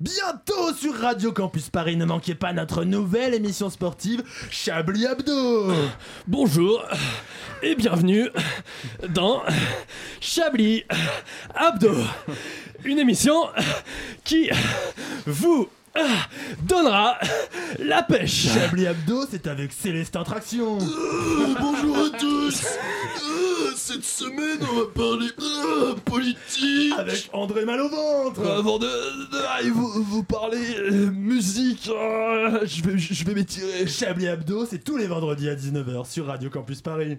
Bientôt sur Radio Campus Paris, ne manquez pas notre nouvelle émission sportive Chablis Abdo. Bonjour et bienvenue dans Chablis Abdo, une émission qui vous donnera la pêche. Chablis Abdo, c'est avec Célestin Traction. bonjour à tous. Euh, cette semaine, on va parler euh, politique. Avec André Mal au ventre. Avant de, de- ah, vous, vous parler euh, musique, je vais, je vais m'étirer. Chablis Abdo, c'est tous les vendredis à 19h sur Radio Campus Paris.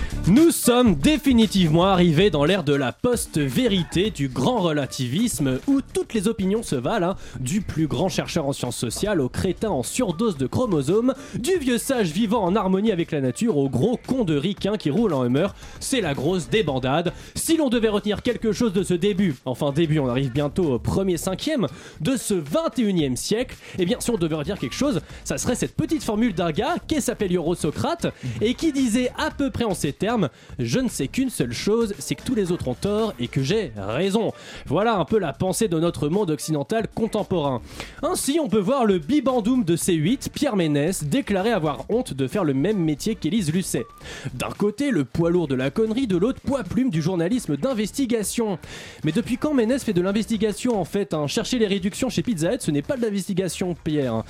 Nous sommes définitivement arrivés dans l'ère de la post-vérité, du grand relativisme, où toutes les opinions se valent, hein, du plus grand chercheur en sciences sociales au crétin en surdose de chromosomes, du vieux sage vivant en harmonie avec la nature au gros con de ricain qui roule en humeur. C'est la grosse débandade. Si l'on devait retenir quelque chose de ce début, enfin début, on arrive bientôt au premier cinquième de ce 21e siècle, eh bien si on devait retenir quelque chose, ça serait cette petite formule d'un gars qui s'appelle Eurosocrate et qui disait à peu près en ces termes Je ne sais qu'une seule chose, c'est que tous les autres ont tort et que j'ai raison. Voilà un peu la pensée de notre monde occidental contemporain. Ainsi, on peut voir le bibandoum de C8, Pierre Ménès, déclarer avoir honte de faire le même métier qu'Élise Lucet. D'un côté, le poids lourd de la connerie, de l'autre, poids plume du journalisme d'investigation. Mais depuis quand Ménès fait de l'investigation en fait hein? Chercher les réductions chez Pizza Hut, ce n'est pas de l'investigation, Pierre.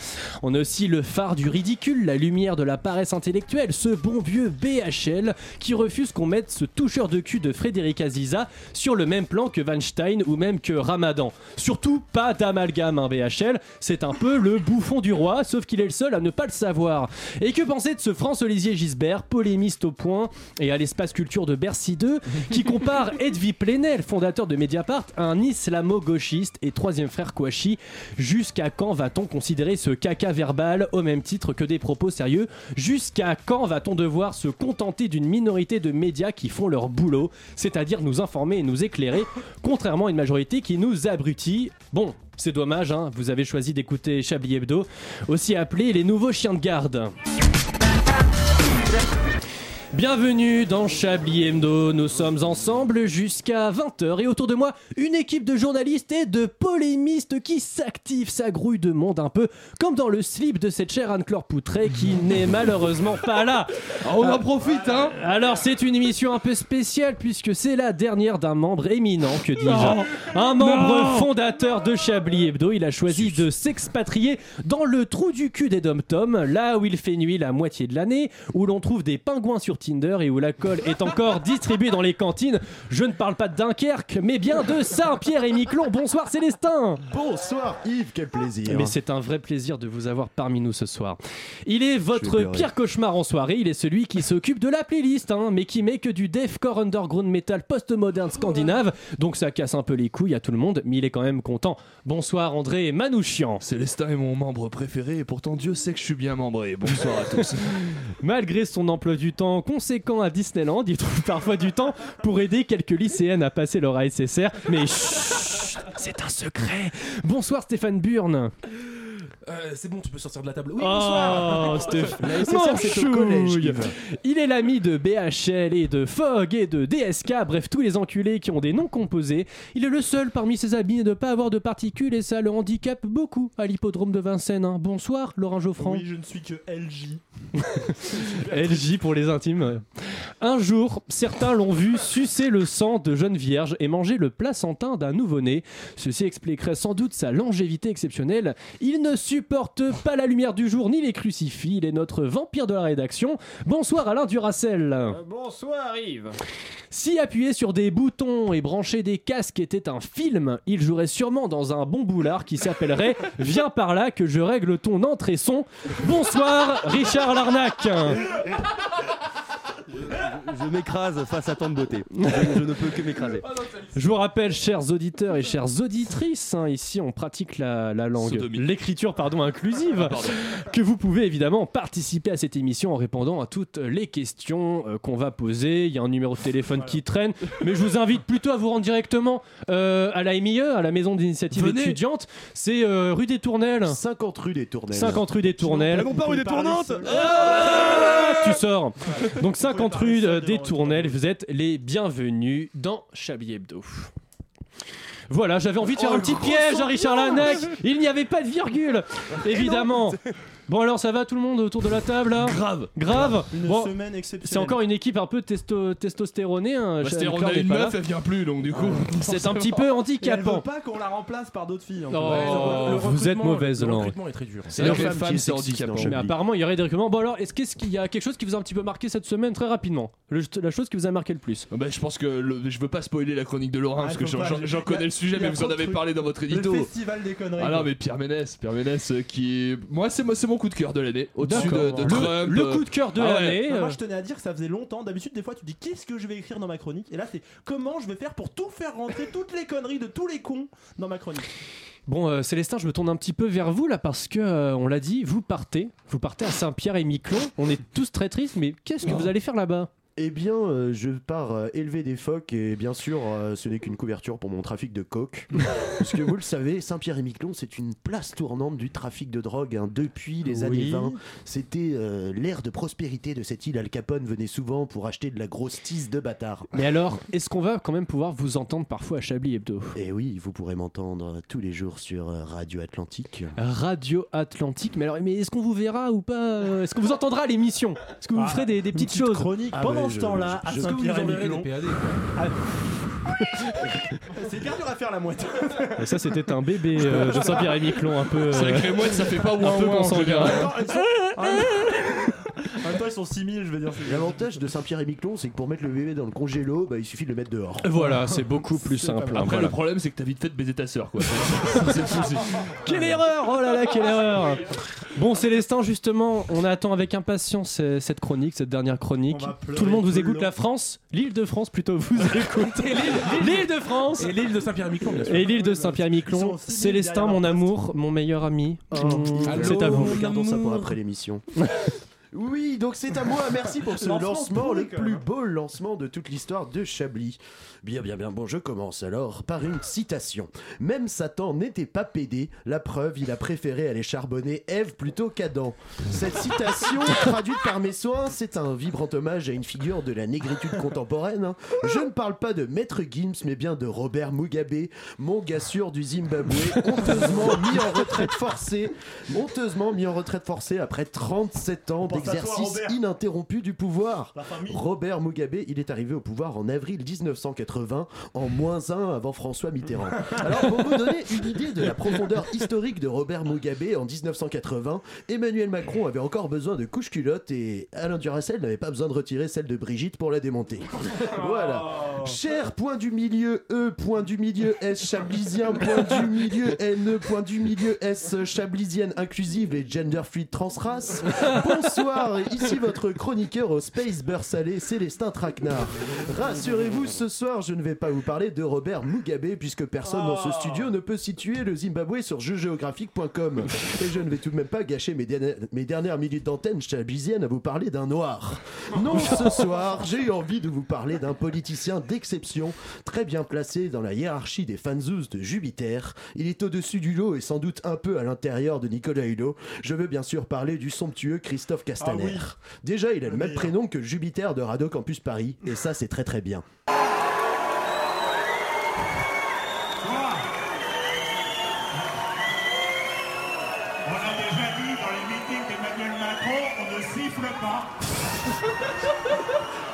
On a aussi le phare du ridicule, la lumière de la paresse intellectuelle, ce bon vieux BHL qui refuse qu'on mette ce toucheur de cul de Frédéric Aziza sur le même plan que Weinstein ou même que Ramadan. Surtout pas d'amalgame, un BHL, c'est un peu le bouffon du roi, sauf qu'il est le seul à ne pas le savoir. Et que penser de ce France-Olivier Gisbert, polémiste au point et à l'espace culture de Bercy 2, qui compare Edwy Plenel, fondateur de Mediapart, à un islamo-gauchiste et troisième frère Kouachi Jusqu'à quand va-t-on considérer ce caca verbal au même titre que des propos sérieux? Jusqu'à quand va-t-on devoir se contenter d'une minorité de médias qui font leur boulot, c'est-à-dire nous informer et nous éclairer, contrairement à une majorité qui nous abrutit Bon, c'est dommage, hein, vous avez choisi d'écouter Chablis Hebdo, aussi appelé les nouveaux chiens de garde. Bienvenue dans Chablis Hebdo, nous sommes ensemble jusqu'à 20h et autour de moi une équipe de journalistes et de polémistes qui s'activent, s'agrouillent de monde un peu comme dans le slip de cette chère Anne-Claire Poutré qui n'est malheureusement pas là. on en profite, hein. Alors c'est une émission un peu spéciale puisque c'est la dernière d'un membre éminent, que dis-je. Un membre fondateur de Chablis Hebdo, il a choisi de s'expatrier dans le trou du cul des dom-toms, là où il fait nuit la moitié de l'année, où l'on trouve des pingouins sur Tinder et où la colle est encore distribuée dans les cantines. Je ne parle pas de Dunkerque, mais bien de Saint-Pierre et Miquelon. Bonsoir Célestin Bonsoir Yves, quel plaisir. mais c'est un vrai plaisir de vous avoir parmi nous ce soir. Il est votre pire cauchemar en soirée, il est celui qui s'occupe de la playlist, hein, mais qui met que du deathcore underground metal post-moderne scandinave, donc ça casse un peu les couilles à tout le monde, mais il est quand même content. Bonsoir André Manouchian. Célestin est mon membre préféré et pourtant Dieu sait que je suis bien membré. Bonsoir à tous. Malgré son emploi du temps conséquent à Disneyland, il trouve parfois du temps pour aider quelques lycéennes à passer leur ASSR, mais c'est un secret. Bonsoir Stéphane Burn. Euh, c'est bon, tu peux sortir de la table. Oui, Oh, La SSR, Mon c'est au collège. Yves. Il est l'ami de BHL et de Fogg et de DSK, bref tous les enculés qui ont des noms composés. Il est le seul parmi ses amis à ne pas avoir de particules et ça le handicape beaucoup à l'hippodrome de Vincennes. hein. Bonsoir Laurent Geoffrand. Oui, je ne suis que LJ. LJ pour les intimes. Un jour, certains l'ont vu sucer le sang de jeune vierge et manger le placentin d'un nouveau-né. Ceci expliquerait sans doute sa longévité exceptionnelle. Il ne supporte pas la lumière du jour ni les crucifix. Il est notre vampire de la rédaction. Bonsoir Alain Duracel. Bonsoir Yves. Si appuyer sur des boutons et brancher des casques était un film, il jouerait sûrement dans un bon boulard qui s'appellerait Viens par là que je règle ton entrée son. Bonsoir Richard Larnac. je, je m'écrase face à tant de beauté. Je, je ne peux que m'écraser. Je vous rappelle, chers auditeurs et chères auditrices, hein, ici on pratique la, la langue, l'écriture pardon inclusive, que vous pouvez évidemment participer à cette émission en répondant à toutes les questions euh, qu'on va poser. Il y a un numéro de téléphone qui traîne, mais je vous invite plutôt à vous rendre directement euh, à la MIE, à la Maison d'initiative étudiante. C'est euh, rue des Tournelles. 50 rue des Tournelles. 50 rue des Tournelles. non pas rue des Tournantes Ah, tu sors. Donc 50 rue euh, des Tournelles, vous êtes les bienvenus dans Chablis Hebdo. Voilà, j'avais envie de faire Oh, un petit piège à Richard Lanec. Il n'y avait pas de virgule, évidemment. Bon alors ça va tout le monde autour de la table là Grave. Grave. Une Bon, semaine exceptionnelle. c'est encore une équipe un peu testo testostéronée. Hein. Bah, c'était on a une meuf, elle vient plus, donc du coup. C'est un petit peu Et elle veut handicapant. pas qu'on la remplace par d'autres filles. en fait. Oh, vous êtes mauvaise Le langue. recrutement est très dur. C'est vrai que les femme qui femmes, est c'est handicapant. non, Mais apparemment, il y aurait des recrutements. Bon alors, est-ce qu'est-ce qu'il y a quelque chose qui vous a un petit peu marqué cette semaine très rapidement? Le- La chose qui vous a marqué le plus? Bah, je pense que le- je veux pas spoiler la chronique de Laurent Ah, parce que j'en- connais le sujet, mais vous en avez parlé dans votre Le édito. festival des conneries. Ah non mais Pierre Ménès, Pierre Ménès euh, qui c'est moi, c'est mon coup de cœur de l'année, au-dessus de, Le- Trump. Le euh, coup de cœur de Ah ouais. l'année. Non, euh, moi je tenais à dire que ça faisait longtemps. D'habitude, des fois, tu dis qu'est-ce que je vais écrire dans ma chronique? Et là, c'est comment je vais faire pour tout faire rentrer toutes les conneries de tous les cons dans ma chronique? Bon, euh, Célestin, je me tourne un petit peu vers vous là parce que euh, on l'a dit, vous partez, vous partez à Saint-Pierre et Miquelon. On est tous très tristes, mais qu'est-ce que vous allez faire là-bas? Eh bien, euh, je pars euh, élever des phoques et bien sûr, euh, ce n'est qu'une couverture pour mon trafic de coke. Parce que vous le savez, Saint-Pierre-et-Miquelon, c'est une place tournante du trafic de drogue hein, depuis les années Oui. 20. C'était l'ère de prospérité de cette île. Al Capone venait souvent pour acheter de la grosse tisse de bâtard. Mais alors, est-ce qu'on va quand même pouvoir vous entendre parfois à Chablis Hebdo? Et oui, vous pourrez m'entendre tous les jours sur Radio Atlantique. Radio Atlantique, mais alors, mais est-ce qu'on vous verra ou pas? Est-ce qu'on vous entendra à l'émission? Est-ce que vous Ah, ferez des, petites petite choses? chronique Ah pendant ce temps-là à je- Saint-Pierre et enverrez Miquelon. des PAD. quoi. C'est hyper dur à faire la moitié. Et Ça, c'était un bébé euh, de Saint-Pierre et Miquelon, un peu. euh, C'est vrai que les mouettes ça fait pas un ouin peu ouin, en même temps, ils sont 6000, je veux dire. c'est- L'avantage de Saint-Pierre-et-Miquelon, c'est que pour mettre le bébé dans le congélo, bah, il suffit de le mettre dehors. Voilà, c'est beaucoup plus simple. Après voilà. le problème c'est que t'as vite fait de baiser ta sœur quoi. c'est- Quelle erreur Oh là là, quelle erreur Bon, Célestin, justement, on attend avec impatience cette chronique, cette dernière chronique. Tout le monde vous écoute, long. la France, l'île de France plutôt, vous écoute. L'île de France Et l'île de Saint-Pierre-et-Miquelon, bien sûr. et l'île de aussi Célestin, mon amour, mon meilleur ami. Oh, Mmh, c'est à vous. Regardons ça pour après l'émission. Oui, donc c'est à moi. Merci pour ce Lancement lancement, le plus même. beau lancement de toute l'histoire de Chablis. Bien, bien, bien. Bon, je commence alors par une citation. Même Satan n'était pas pédé. La preuve, il a préféré aller charbonner Ève plutôt qu'Adam. Cette citation, traduite par mes soins, c'est un vibrant hommage à une figure de la négritude contemporaine. hein. Je ne parle pas de Maître Gims, mais bien de Robert Mugabe, mon gars sûr du Zimbabwe, honteusement mis en retraite forcée, honteusement mis en retraite forcée après 37 ans Robert. ininterrompu du pouvoir. Robert Mugabe, il est arrivé au pouvoir en avril 1980, en moins 1 avant François Mitterrand. Alors, pour vous donner une idée de la profondeur historique de Robert Mugabe, en 1980, Emmanuel Macron avait encore besoin de couches culottes et Alain Duracel n'avait pas besoin de retirer celle de Brigitte pour la démonter. Voilà. Cher point du milieu E, point du milieu S, chablisien, point du milieu NE, point du milieu S, chablisienne inclusive et gender fluid transrace. Bonsoir, ici votre chroniqueur au Space Beurre Salé, Célestin Traquenard. Rassurez-vous, ce soir, je ne vais pas vous parler de Robert Mugabe, puisque personne dans ce studio ne peut situer le Zimbabwe sur jeugeographique.com. Et je ne vais tout de même pas gâcher mes, dernières- mes dernières minutes d'antenne chablisienne à vous parler d'un noir. Non, ce soir, j'ai eu envie de vous parler d'un politicien d'exception, très bien placé dans la hiérarchie des fanzous de Jupiter. Il est au-dessus du lot et sans doute un peu à l'intérieur de Nicolas Hulot. Je veux bien sûr parler du somptueux Christophe Castaner. Ah oui. Déjà, il a le Le même meilleur. prénom que Jupiter de Radio Campus Paris, et ça, c'est très très bien. On a déjà dit dans les meetings d'Emmanuel Macron, on ne siffle pas.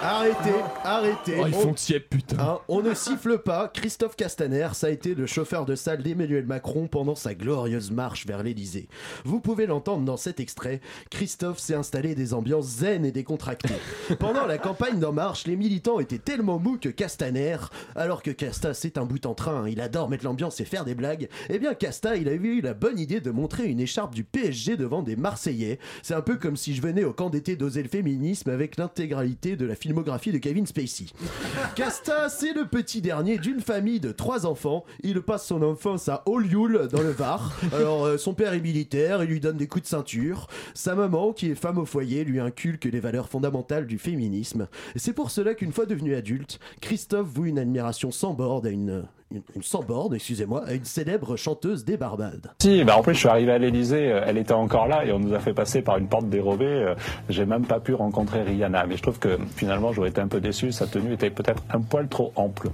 Arrêtez, arrêtez. Oh, ils On- font tiep putain. Hein, on ne siffle pas. Christophe Castaner, ça a été le chauffeur de salle d'Emmanuel Macron pendant sa glorieuse marche vers l'Elysée. Vous pouvez l'entendre dans cet extrait. Christophe s'est installé des ambiances zen et décontractées. Pendant la campagne d'En Marche, les militants étaient tellement mous que Castaner, alors que Casta c'est un bout en train, hein, il adore mettre l'ambiance et faire des blagues, eh bien Casta il avait eu la bonne idée de montrer une écharpe du PSG devant des Marseillais. C'est un peu comme si je venais au camp d'été d'oser le féminisme avec l'intégralité de la de. Casta, c'est le petit dernier d'une famille de trois enfants. Il passe son enfance à Olioul, dans le Var. Alors, euh, son père est militaire, il lui donne des coups de ceinture. Sa maman, qui est femme au foyer, lui inculque les valeurs fondamentales du féminisme. C'est pour cela qu'une fois devenu adulte, Christophe voue une admiration sans borne à une... sans borne, excusez-moi, à une célèbre chanteuse des Barbades. Si, bah en plus je suis arrivé à l'Elysée, euh, elle était encore là et on nous a fait passer par une porte dérobée. euh, J'ai même pas pu rencontrer Rihanna, mais je trouve que finalement j'aurais été un peu déçu. Sa tenue était peut-être un poil trop ample.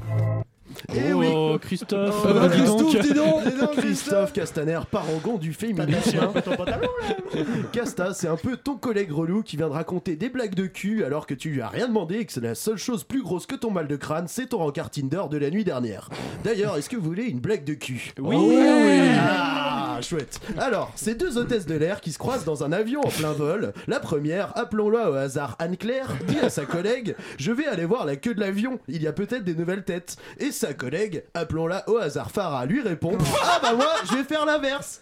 Eh oui. Oh, Christophe, Oh, dis donc. Christophe, dis donc. Dis donc, Christophe Castaner, parangon du féminisme. Casta, c'est un peu ton collègue relou qui vient de raconter des blagues de cul alors que tu lui as rien demandé et que c'est la seule chose plus grosse que ton mal de crâne, c'est ton rencard Tinder de la nuit dernière. D'ailleurs, est-ce que vous voulez une blague de cul? Oui. Oh, Oui. Ah, chouette. Alors, c'est deux hôtesses de l'air qui se croisent dans un avion en plein vol. La première, appelons-la au hasard Anne-Claire, dit à sa collègue Je vais aller voir la queue de l'avion, il y a peut-être des nouvelles têtes. Et sa collègue, appelons-la au hasard Farah, lui répond Ah bah moi, je vais faire l'inverse.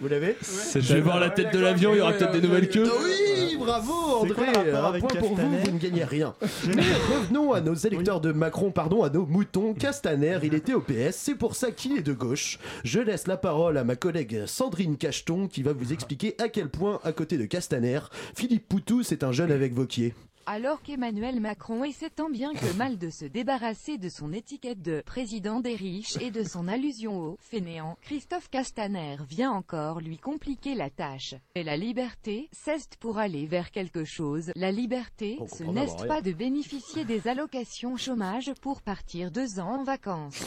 Vous l'avez? Je vais voir la tête de l'avion, il y aura peut-être des nouvelles queues. Oui, bravo quoi André, un point pour vous, vous ne gagnez rien. Mais revenons à nos électeurs de Macron, pardon, à nos moutons. Castaner, il était au PS, c'est pour ça qu'il est de gauche. Je laisse la parole à ma collègue Sandrine Cacheton qui va vous expliquer à quel point, à côté de Castaner, Philippe Poutou, c'est un jeune avec Vauquier. Alors qu'Emmanuel Macron essaie tant bien que mal de se débarrasser de son étiquette de président des riches et de son allusion au fainéant, Christophe Castaner vient encore lui compliquer la tâche. Et la liberté, c'est pour aller vers quelque chose. La liberté, ce n'est pas de bénéficier des allocations chômage pour partir deux ans en vacances?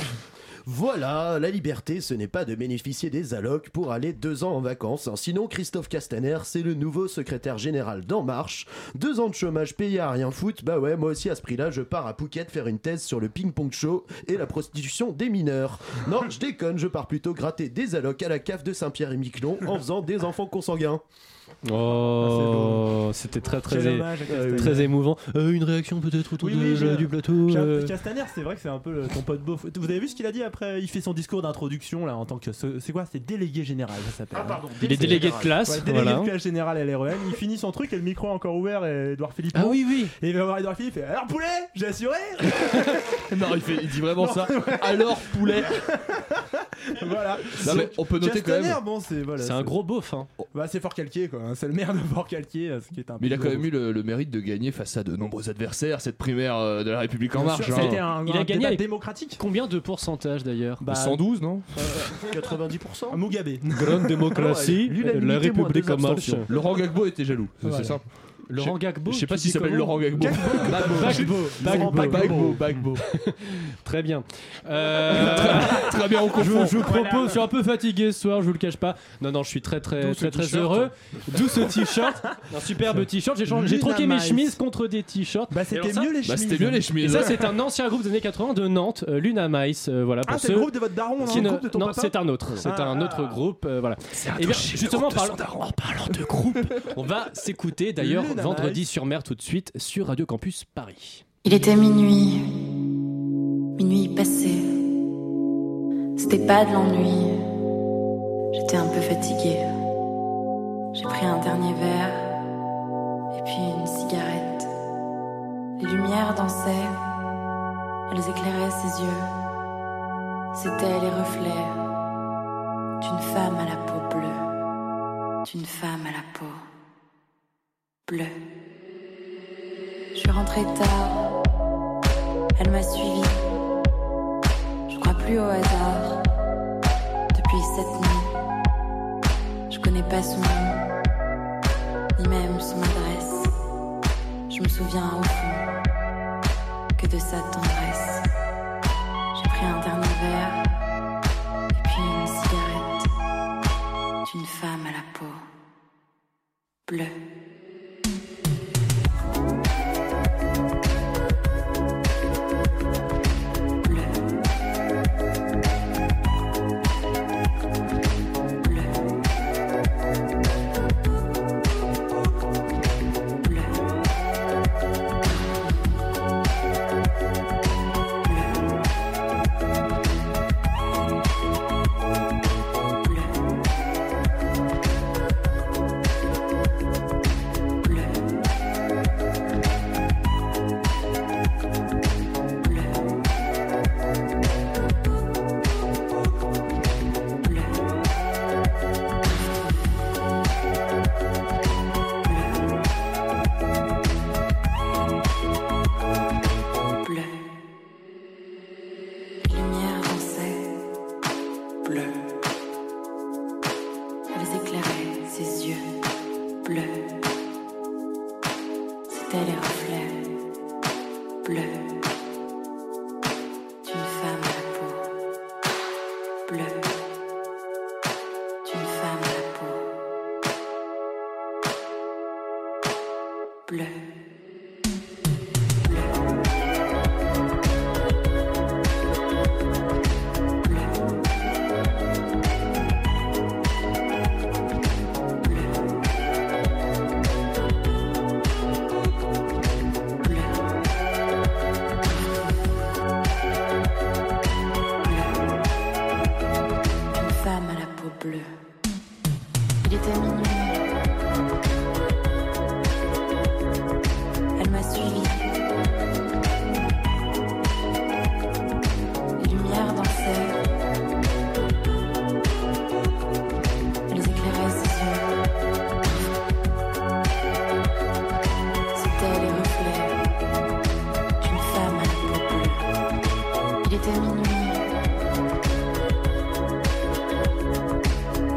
Voilà, la liberté, ce n'est pas de bénéficier des allocs pour aller deux ans en vacances. Sinon, Christophe Castaner, c'est le nouveau secrétaire général d'En Marche. Deux ans de chômage payé à rien foutre, bah ouais, moi aussi à ce prix-là, je pars à Phuket faire une thèse sur le ping-pong show et la prostitution des mineurs. Non, je déconne, je pars plutôt gratter des allocs à la cave de Saint-Pierre-et-Miquelon en faisant des enfants consanguins. Oh, c'était très très, é- Castaner. très émouvant. Euh, une réaction peut-être autour Oui, de- oui, du plateau. euh. Castaner, c'est vrai que c'est un peu le- ton pote beauf. Vous avez vu ce qu'il a dit après? Il fait son discours d'introduction là en tant que. ce- C'est quoi? C'est délégué général, ça s'appelle. Ah, pardon, Il est délégué de classe, Ouais, délégué voilà. de classe général à l'REM. Il finit son truc et le micro est encore ouvert et Edouard Philippe. Ah oui, oui. Et il va voir Edouard Philippe et fait Alors poulet, j'ai assuré Non, il, fait, il dit vraiment ça. Alors, poulet. Voilà. Non, mais on peut noter quand Castaner, même. bon, c'est voilà, C'est un gros beauf. Hein. Bah, c'est fort calqué quoi. C'est le maire de Fort Calquier, euh, ce qui est un Mais il a quand même eu le, le mérite de gagner face à de nombreux adversaires cette primaire euh, de la République en Bien marche. sûr, hein. Un, Il a gagné avec- démocratique. Combien de pourcentage d'ailleurs Bah, 112, non 90% Mugabe. Grande démocratie, la République en marche. Laurent Gbagbo était jaloux. C'est Voilà. Laurent Gbagbo. Je sais pas s'il s'appelle Laurent Gbagbo. Bagbo. Laurent Bagbo. Gbagbo. Très bien. Très bien, on je, confond. je vous propose, je suis un peu fatigué ce soir, je vous le cache pas. Non, non, je suis très très très très heureux. D'où ce t-shirt, un superbe t-shirt. J'ai changé- j'ai Luna troqué mes chemises contre des t-shirts. Bah, Et c'était mieux les Bah, chemises. c'était mieux les Et chemises. ça, c'est un ancien groupe des années 80 de Nantes, euh, Luna Mice. euh, voilà pour Ah, c'est le groupe de votre daron, non, c'est un autre. C'est Ah, un autre groupe. euh, voilà. Et bien, justement, en parlant, en parlant de groupe, on va s'écouter d'ailleurs vendredi sur mer tout de suite sur Radio Campus Paris. Il était minuit, minuit passé. C'était pas de l'ennui. J'étais un peu fatiguée. J'ai pris un dernier verre et puis une cigarette. Les lumières dansaient, elles éclairaient ses yeux. C'étaient les reflets d'une femme à la peau bleue, d'une femme à la peau bleue. Je suis rentrée tard. Elle m'a suivi. Je crois plus au hasard. Depuis cette nuit, je connais pas son nom, ni même son adresse. Je me souviens au fond que de sa tendresse. J'ai pris un dernier verre et puis une cigarette d'une femme à la peau bleue.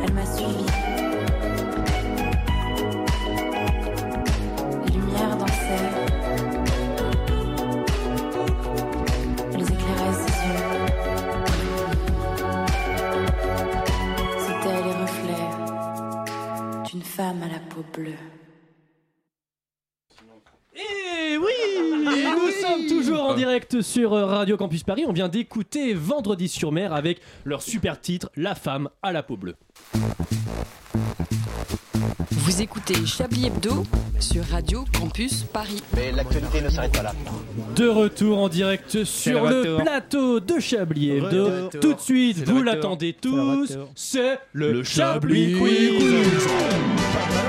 Elle m'a suivi. Les lumières dansaient. Les éclairaient ses yeux. C'était les reflets d'une femme à la peau bleue. Et oui Nous sommes toujours sur Radio Campus Paris. On vient d'écouter Vendredi sur mer avec leur super titre La femme à la peau bleue. Vous écoutez Chablis Hebdo sur Radio Campus Paris. Mais l'actualité ne s'arrête pas là. De retour en direct sur le plateau de Chablis Hebdo. Retour. Tout de suite, vous l'attendez tous, c'est le, Le Chablis Chablis Quiz.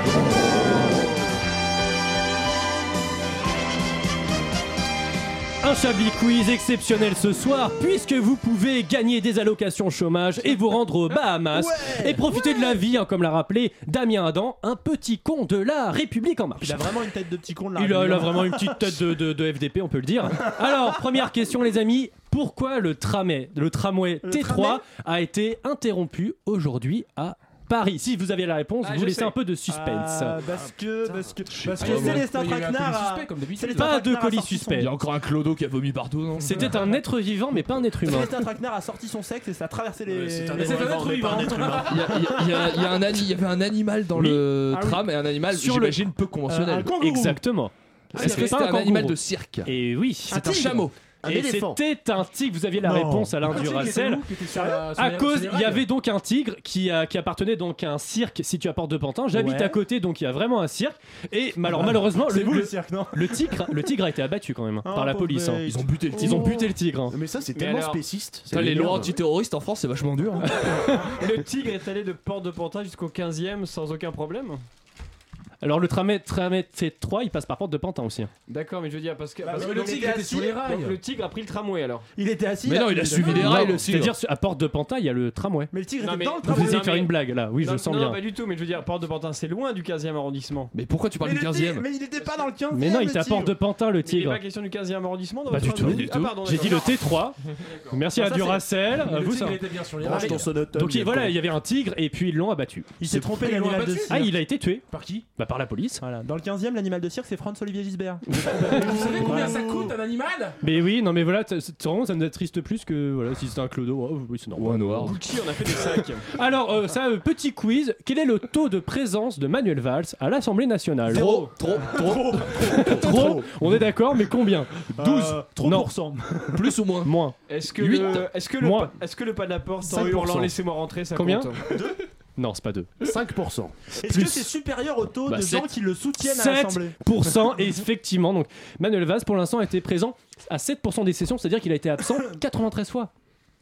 Chablis Quiz exceptionnel ce soir puisque vous pouvez gagner des allocations chômage et vous rendre aux Bahamas et profiter de la vie, hein, comme l'a rappelé Damien Adam, un petit con de la République en marche. Il a vraiment une tête de petit con de la Il a, il a République. vraiment une petite tête de, de- de FDP, on peut le dire. Alors, première question, les amis. Pourquoi le tramway, le tramway T3 tramway a été interrompu aujourd'hui à Paris Si vous avez la réponse, Ah, vous laissez sais. un peu de suspense. Ah, parce que, parce que, parce pas. que Ah. Célestin Traquenard Pas de colis suspect. Il y a encore un clodo qui a vomi partout, non C'était un être vivant, mais pas un être humain. Célestin Traquenard a sorti son sexe et ça a traversé les. c'est un être vivant, les- mais pas un être humain. Il y, a- il y a- il y a- il y a un ani- il y avait un animal dans Oui. le Ah oui. tram et un animal, Sur le- j'imagine, peu conventionnel. Un kangourou. Exactement. Est-ce C'était que c'était pas un animal de cirque Et oui. C'est un chameau. Un Et c'était un tigre, vous aviez la Non. réponse Alain Un Duracell. À les- cause, il y avait donc un tigre qui, a- qui appartenait donc à un cirque situé à Porte de Pantin. J'habite Ouais. à côté, donc il y a vraiment un cirque. Et alors malheureusement, vous, le cirque, non? le tigre, le tigre a été abattu quand même Ah, par la pauvre police. hein. Ils ont buté le Ils tigre. ont buté le tigre. hein. Mais ça, c'est tellement alors- spéciste. Les lois antiterroristes en France, c'est vachement dur. hein. Le tigre est allé de Porte de Pantin jusqu'au 15ème sans aucun problème Alors le tramway, tramway T3, il passe par Porte de Pantin aussi. hein. D'accord, mais je veux dire, parce que, parce mais que le tigre tigre était sur les rails. Le tigre a pris le tramway alors. Il était assis. Mais non, il a suivi les rails, tigre. C'est-à-dire à Porte de Pantin, il y a le tramway. Mais le tigre Non, était mais- dans le Vous tramway. essayez non, de faire une blague là, oui, non, je sens non, bien. Non, pas du tout, mais je veux dire, Porte de Pantin, c'est loin du 15ème arrondissement. Mais pourquoi tu parles Mais du il était- 15ème Mais il était pas dans le 15 Mais non, il était à Porte de Pantin le Mais il n'est tigre. pas question du 15ème arrondissement dans Pas votre du tout. Pas du Ah, tout. pardon, J'ai dit le d'accord. T3. Merci à Duracell. Vous ça- était bien sur les Branche rails. ton sonotone. Donc il- voilà, il y avait un tigre et puis ils l'ont abattu. Il s'est trompé cirque. Ah, il a été tué. Par qui Bah par la police. Voilà. Dans le 15 e l'animal de cirque, c'est Franz Olivier Gisbert. Vous savez combien ça coûte un animal? Mais oui, non mais voilà, t- c'est- vraiment ça me triste plus que voilà, si c'était un clodo, oh, oui c'est normal. Ou un noir. Gucci, on a fait des sacs. Alors euh, ça, euh, petit quiz, quel est le taux de présence de Manuel Valls à l'Assemblée nationale? Trop, trop, trop. Trop. On est d'accord, mais combien? 12. Non. 3%. Plus ou moins Moins. Est-ce que, Huit. le, est-ce que le, Moins. pa- est-ce que le pas de la porte, 5%. hurlant laissez-moi rentrer, ça Combien? compte Non, c'est pas 2. 5%. Est-ce que c'est supérieur au taux Bah, de gens qui le soutiennent à l'Assemblée 7% et effectivement donc Manuel Valls pour l'instant a été présent à 7% des sessions, c'est-à-dire qu'il a été absent 93 fois.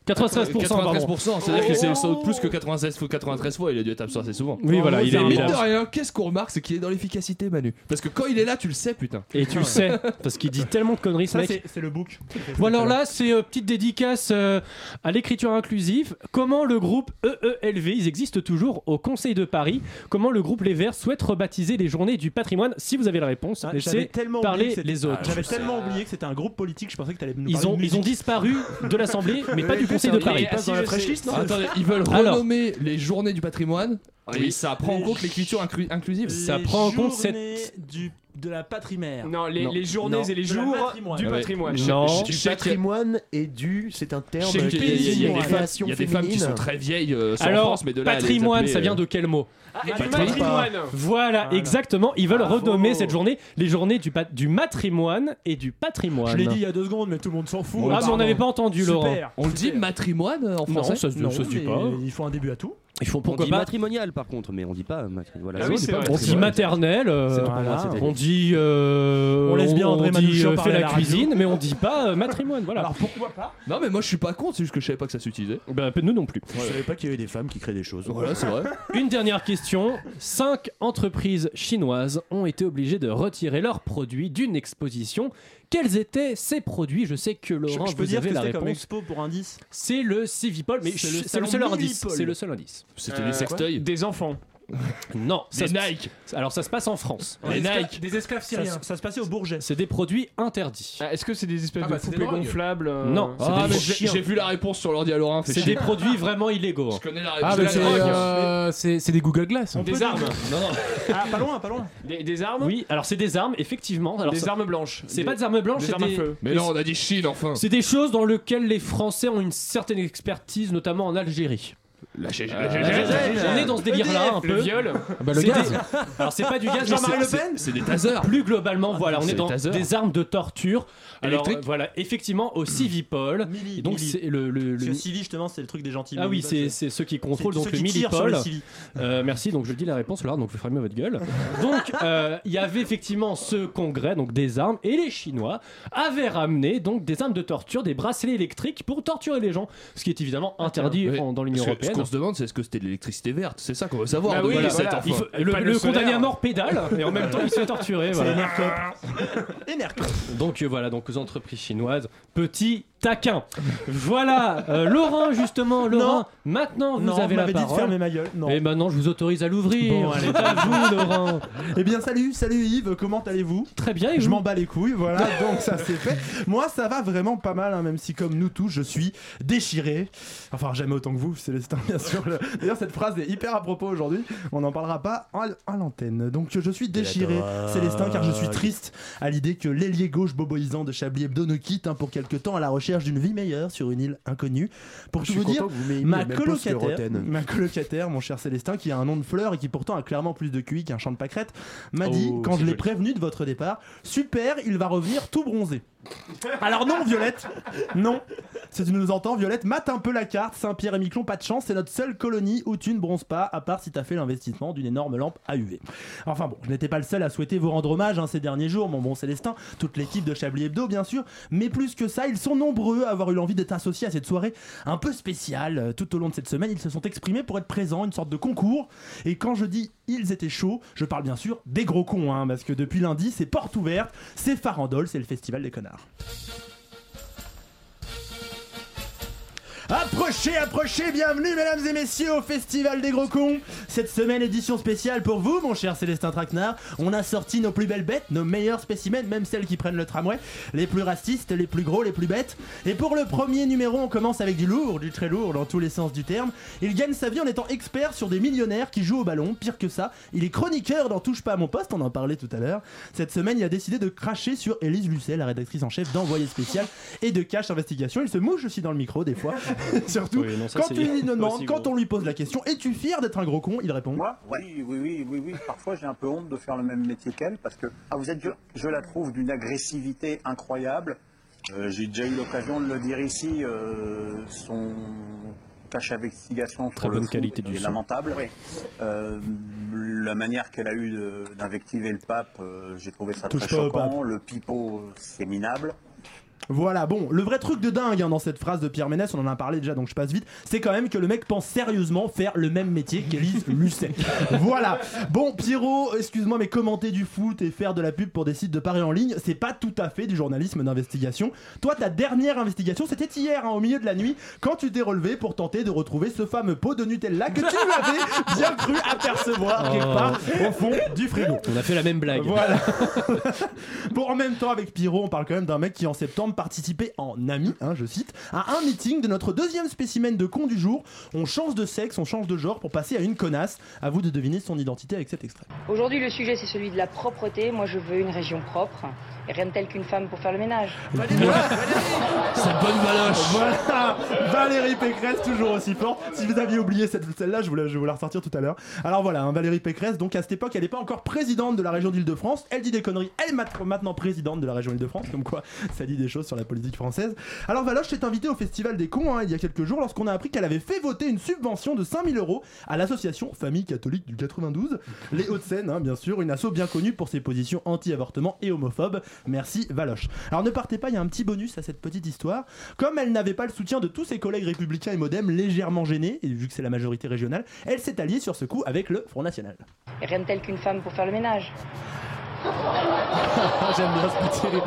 93%, pardon. 93%, c'est-à-dire que c'est sans doute plus que 96 fois 93 fois, il a dû être absent assez souvent. Oui, voilà, il est, mine de rien, qu'est-ce qu'on remarque C'est qu'il est dans l'efficacité, Manu. Parce que quand il est là, tu le sais, putain. Et tu le sais, parce qu'il dit tellement de conneries, Ça, c'est c'est le book. Bon alors là, c'est euh, petite dédicace euh, à l'écriture inclusive. Comment le groupe EELV, ils existent toujours au Conseil de Paris. Comment le groupe Les Verts souhaite rebaptiser les Journées du Patrimoine? Si vous avez la réponse, Ah, laissez tellement oublié parler que c'était- les autres. J'avais tellement oublié que c'était un groupe politique, je pensais que t'allais nous Ils ont, ils ont disparu de l'Assemblée, mais pas du Conseil de c'est Paris. vrai. passe dans la fraîche list, non Attendez, ils veulent Alors. renommer les journées du patrimoine Oui, ça prend en compte l'écriture inclu- inclusive. Ça prend en compte cette- du, de la patrimère. Non, les, Non. les journées Non. et les De la jours patrimoine. du Ouais. patrimoine. Non. Du je sais qu'il y a- patrimoine et du. C'est un terme je sais qui qu'il y a- il y a- il y a désigne des femmes- création il y a des femmes qui sont féminine. très vieilles euh, Alors, France, mais de là à les patrimoine, appeler, ça vient euh, de quel mot Ah, et du Patrimoine. patrimoine. Voilà, Voilà. exactement. Ils veulent Bravo. renommer cette journée les journées du, pat- du matrimoine et du patrimoine. Je l'ai dit il y a deux secondes, mais tout le monde s'en fout. Ah, mais on n'avait pas entendu, Laurent. Super. On le dit matrimoine euh, en Non, français ça se Non, ça se dit mais pas. Il faut un début à tout. Ils font On pourquoi dit pas matrimonial par contre, mais on dit pas matrimonial. Voilà. Ah oui. On dit maternelle, euh, Voilà. c'était- on dit, euh, On laisse bien André dit Manouchian euh, fait la, cuisine, mais on dit pas euh, matrimoine. Voilà. Alors pourquoi pas Non, mais moi je suis pas contre, c'est juste que je savais pas que ça s'utilisait. Ben, nous non plus. Je savais pas qu'il y avait des femmes qui créent des choses. Voilà, c'est vrai. Une dernière question. Cinq entreprises chinoises ont été obligées de retirer leurs produits d'une exposition. Quels étaient ces produits? Je sais que Laurent, je peux vous dire avez que la c'était comme réponse. expo pour indice. C'est le Civipol, mais C'est le c'est le salon seul indice. C'est le seul indice. C'était Euh, des sextoys. Des enfants. Non, ça Des se- Nike. Alors ça se passe en France. Les Des esclaves- Nike. Des esclaves syriens. Ça, se passait au Bourget. C'est des produits interdits. Ah, Est-ce que c'est des espèces Ah bah, de c'est des poupées drogues. gonflables euh, Non, c'est Ah, des mais chiens. j'ai vu la réponse sur l'ordi à C'est chier. des produits vraiment illégaux. Je connais la Ah, réponse. mais J'ai c'est la drogue. euh, c'est c'est des Google Glass. hein. Des armes. Non, non. Ah, pas loin, pas loin. Des, des armes Oui, alors c'est des armes, effectivement. Alors Des ça- armes blanches. C'est pas des armes blanches, Des c'est armes à des, feu. Mais non, on a dit Chine enfin. c'est des choses dans lesquelles les Français ont une certaine expertise, notamment en Algérie. La on est dans ce délire-là un Le peu. viol. Ah bah, le gaz. des- Alors c'est pas du gaz, Jean-Marie c'est- Le Pen C'est des tasers. Plus globalement, voilà, on est dans des armes de torture. Alors Électriques euh, voilà, effectivement au Civipol. Donc c'est le, le- Civi, justement, c'est le truc des gentils. ah oui, c'est ceux qui contrôlent donc le civils. Euh, merci, donc je dis la réponse là, donc vous fermez votre gueule. Donc euh, il y avait effectivement ce congrès, donc des armes, et les Chinois avaient ramené donc des armes de torture, des bracelets électriques pour torturer les gens, ce qui est évidemment interdit en- dans l'Union européenne. Qu'on se demande, c'est est-ce que c'était de l'électricité verte? C'est ça qu'on veut savoir. Bah oui, voilà, voilà. faut- le, Pas le le condamné à mort pédale et en même temps il se fait torturer. C'est Voilà. Donc euh, voilà, donc aux entreprises chinoises, petit taquin. Voilà, euh, Laurent justement, Laurent, Non. maintenant vous Non, avez vous la dit de parole. fermer ma gueule. Non. Et maintenant je vous autorise à l'ouvrir. Bon, allez. À vous Laurent. Eh bien, salut, salut Yves, comment allez-vous? Très bien, et Je m'en bats les couilles, voilà, donc ça c'est fait. Moi, ça va vraiment pas mal, hein, même si comme nous tous, je suis déchiré. Enfin, jamais autant que vous, Célestin, bien sûr. Le- D'ailleurs, cette phrase est hyper à propos aujourd'hui. On n'en parlera pas à l'antenne. Donc, je suis déchiré. Célestin, car je suis triste à l'idée que l'ailier gauche boboisant de Chablis Hebdo nous quitte hein, pour quelque temps à la recherche d'une vie meilleure sur une île inconnue. Pour Je tout vous dire, vous ma colocataire, ma colocataire, mon cher Célestin, qui a un nom de fleur et qui pourtant a clairement plus de QI qu'un champ de pâquerettes, m'a dit, Oh, quand je l'ai prévenu de votre départ, super, il va revenir tout bronzé. Alors non, Violette, non. Si tu nous entends, Violette, mate un peu la carte. Saint-Pierre et Miquelon, pas de chance, c'est notre seule colonie où tu ne bronzes pas, à part si t'as fait l'investissement d'une énorme lampe à UV. Enfin bon, je n'étais pas le seul à souhaiter vous rendre hommage hein, ces derniers jours, mon bon Célestin, toute l'équipe de Chablis Hebdo, bien sûr, mais plus que ça, ils sont nombreux à avoir eu l'envie d'être associés à cette soirée un peu spéciale. Euh, Tout au long de cette semaine, ils se sont exprimés pour être présents, une sorte de concours. Et quand je dis ils étaient chauds, je parle bien sûr des gros cons, hein, parce que depuis lundi, c'est porte ouverte, c'est Farandole, c'est le festival des connards. Approchez, approchez, bienvenue mesdames et messieurs au Festival des Gros Cons. Cette semaine, édition spéciale pour vous, mon cher Célestin Traquenard. On a sorti nos plus belles bêtes, nos meilleurs spécimens, même celles qui prennent le tramway, les plus racistes, les plus gros, les plus bêtes. Et pour le premier numéro, on commence avec du lourd, du très lourd dans tous les sens du terme. Il gagne sa vie en étant expert sur des millionnaires qui jouent au ballon. Pire que ça, il est chroniqueur dans Touche pas à mon poste, on en parlait tout à l'heure. Cette semaine, il a décidé de cracher sur Élise Lucet, la rédactrice en chef d'Envoyé spécial et de Cache Investigation. Il se mouche aussi dans le micro des fois. Surtout Oui, non, ça, quand tu lui demandes, aussi quand on lui pose la question, es-tu fier d'être un gros con? Il répond Moi Oui, oui, oui, oui, oui. Parfois, j'ai un peu honte de faire le même métier qu'elle parce que ah, vous êtes, je, je la trouve d'une agressivité incroyable. Euh, j'ai déjà eu l'occasion de le dire ici. euh, son cache investigation sur Très bonne qualité du est son. lamentable. Euh, la manière qu'elle a eu d'invectiver le pape, euh, j'ai trouvé ça Touche très choquant. Le pipeau, c'est minable. Voilà, bon, le vrai truc de dingue hein, dans cette phrase de Pierre Ménès, on en a parlé déjà donc je passe vite, c'est quand même que le mec pense sérieusement faire le même métier qu'Élise Lucet. voilà. Bon, Pierrot, excuse-moi, mais commenter du foot et faire de la pub pour des sites de paris en ligne, c'est pas tout à fait du journalisme d'investigation. Toi, ta dernière investigation, c'était hier, hein, au milieu de la nuit, quand tu t'es relevé pour tenter de retrouver ce fameux pot de Nutella que tu avais bien cru apercevoir quelque Oh. part au fond du frigo. On a fait la même blague. Voilà. bon, en même temps, avec Pierrot, on parle quand même d'un mec qui en septembre participer en ami, hein, je cite, à un meeting de notre deuxième spécimen de con du jour. On change de sexe, on change de genre pour passer à une connasse. À vous de deviner son identité avec cet extrait. Aujourd'hui, le sujet, c'est celui de la propreté. Moi, je veux une région propre. Et rien de tel qu'une femme pour faire le ménage. Cette bonne valoche. Voilà, Valérie Pécresse toujours aussi fort. Si vous aviez oublié celle-là, je, vous la- je vais vous la ressortir tout à l'heure. Alors voilà, hein, Valérie Pécresse, donc à cette époque, elle n'est pas encore présidente de la région d'Île-de-France. Elle dit des conneries. Elle est maintenant présidente de la région Île-de-France, comme quoi ça dit des choses sur la politique française. Alors Valoche s'est invitée au Festival des cons hein, il y a quelques jours lorsqu'on a appris qu'elle avait fait voter une subvention de 5000 euros à l'association Famille catholique du 92, les Hauts-de-Seine, hein, bien sûr, une asso bien connue pour ses positions anti-avortement et homophobes. Merci Valoche. Alors ne partez pas, il y a un petit bonus à cette petite histoire. Comme elle n'avait pas le soutien de tous ses collègues républicains et modem légèrement gênés, et vu que c'est la majorité régionale, elle s'est alliée sur ce coup avec le Front National. Rien de tel qu'une femme pour faire le ménage. J'aime bien ce petit rire.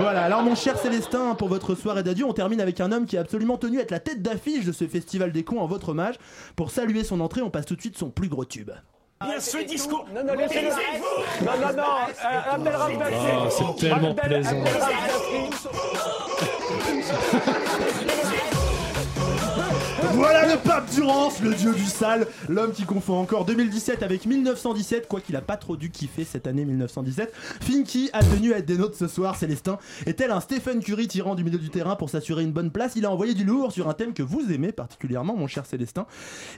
Voilà, alors mon cher Célestin, pour votre soirée d'adieu, on termine avec un homme qui est absolument tenu à être la tête d'affiche de ce festival des cons en votre hommage. Pour saluer son entrée, on passe tout de suite son plus gros tube. Bien ce discours. Non, non. Non, non, non. euh, Appelle Rav Oh, c'est tellement plaisant. Voilà le pape Durance, le dieu du sale, l'homme qui confond encore 2017 avec 1917, quoi qu'il a pas trop dû kiffer cette année 1917. Finky a tenu à être des nôtres ce soir, Célestin. Et tel un Stephen Curry tirant du milieu du terrain pour s'assurer une bonne place, il a envoyé du lourd sur un thème que vous aimez particulièrement, mon cher Célestin.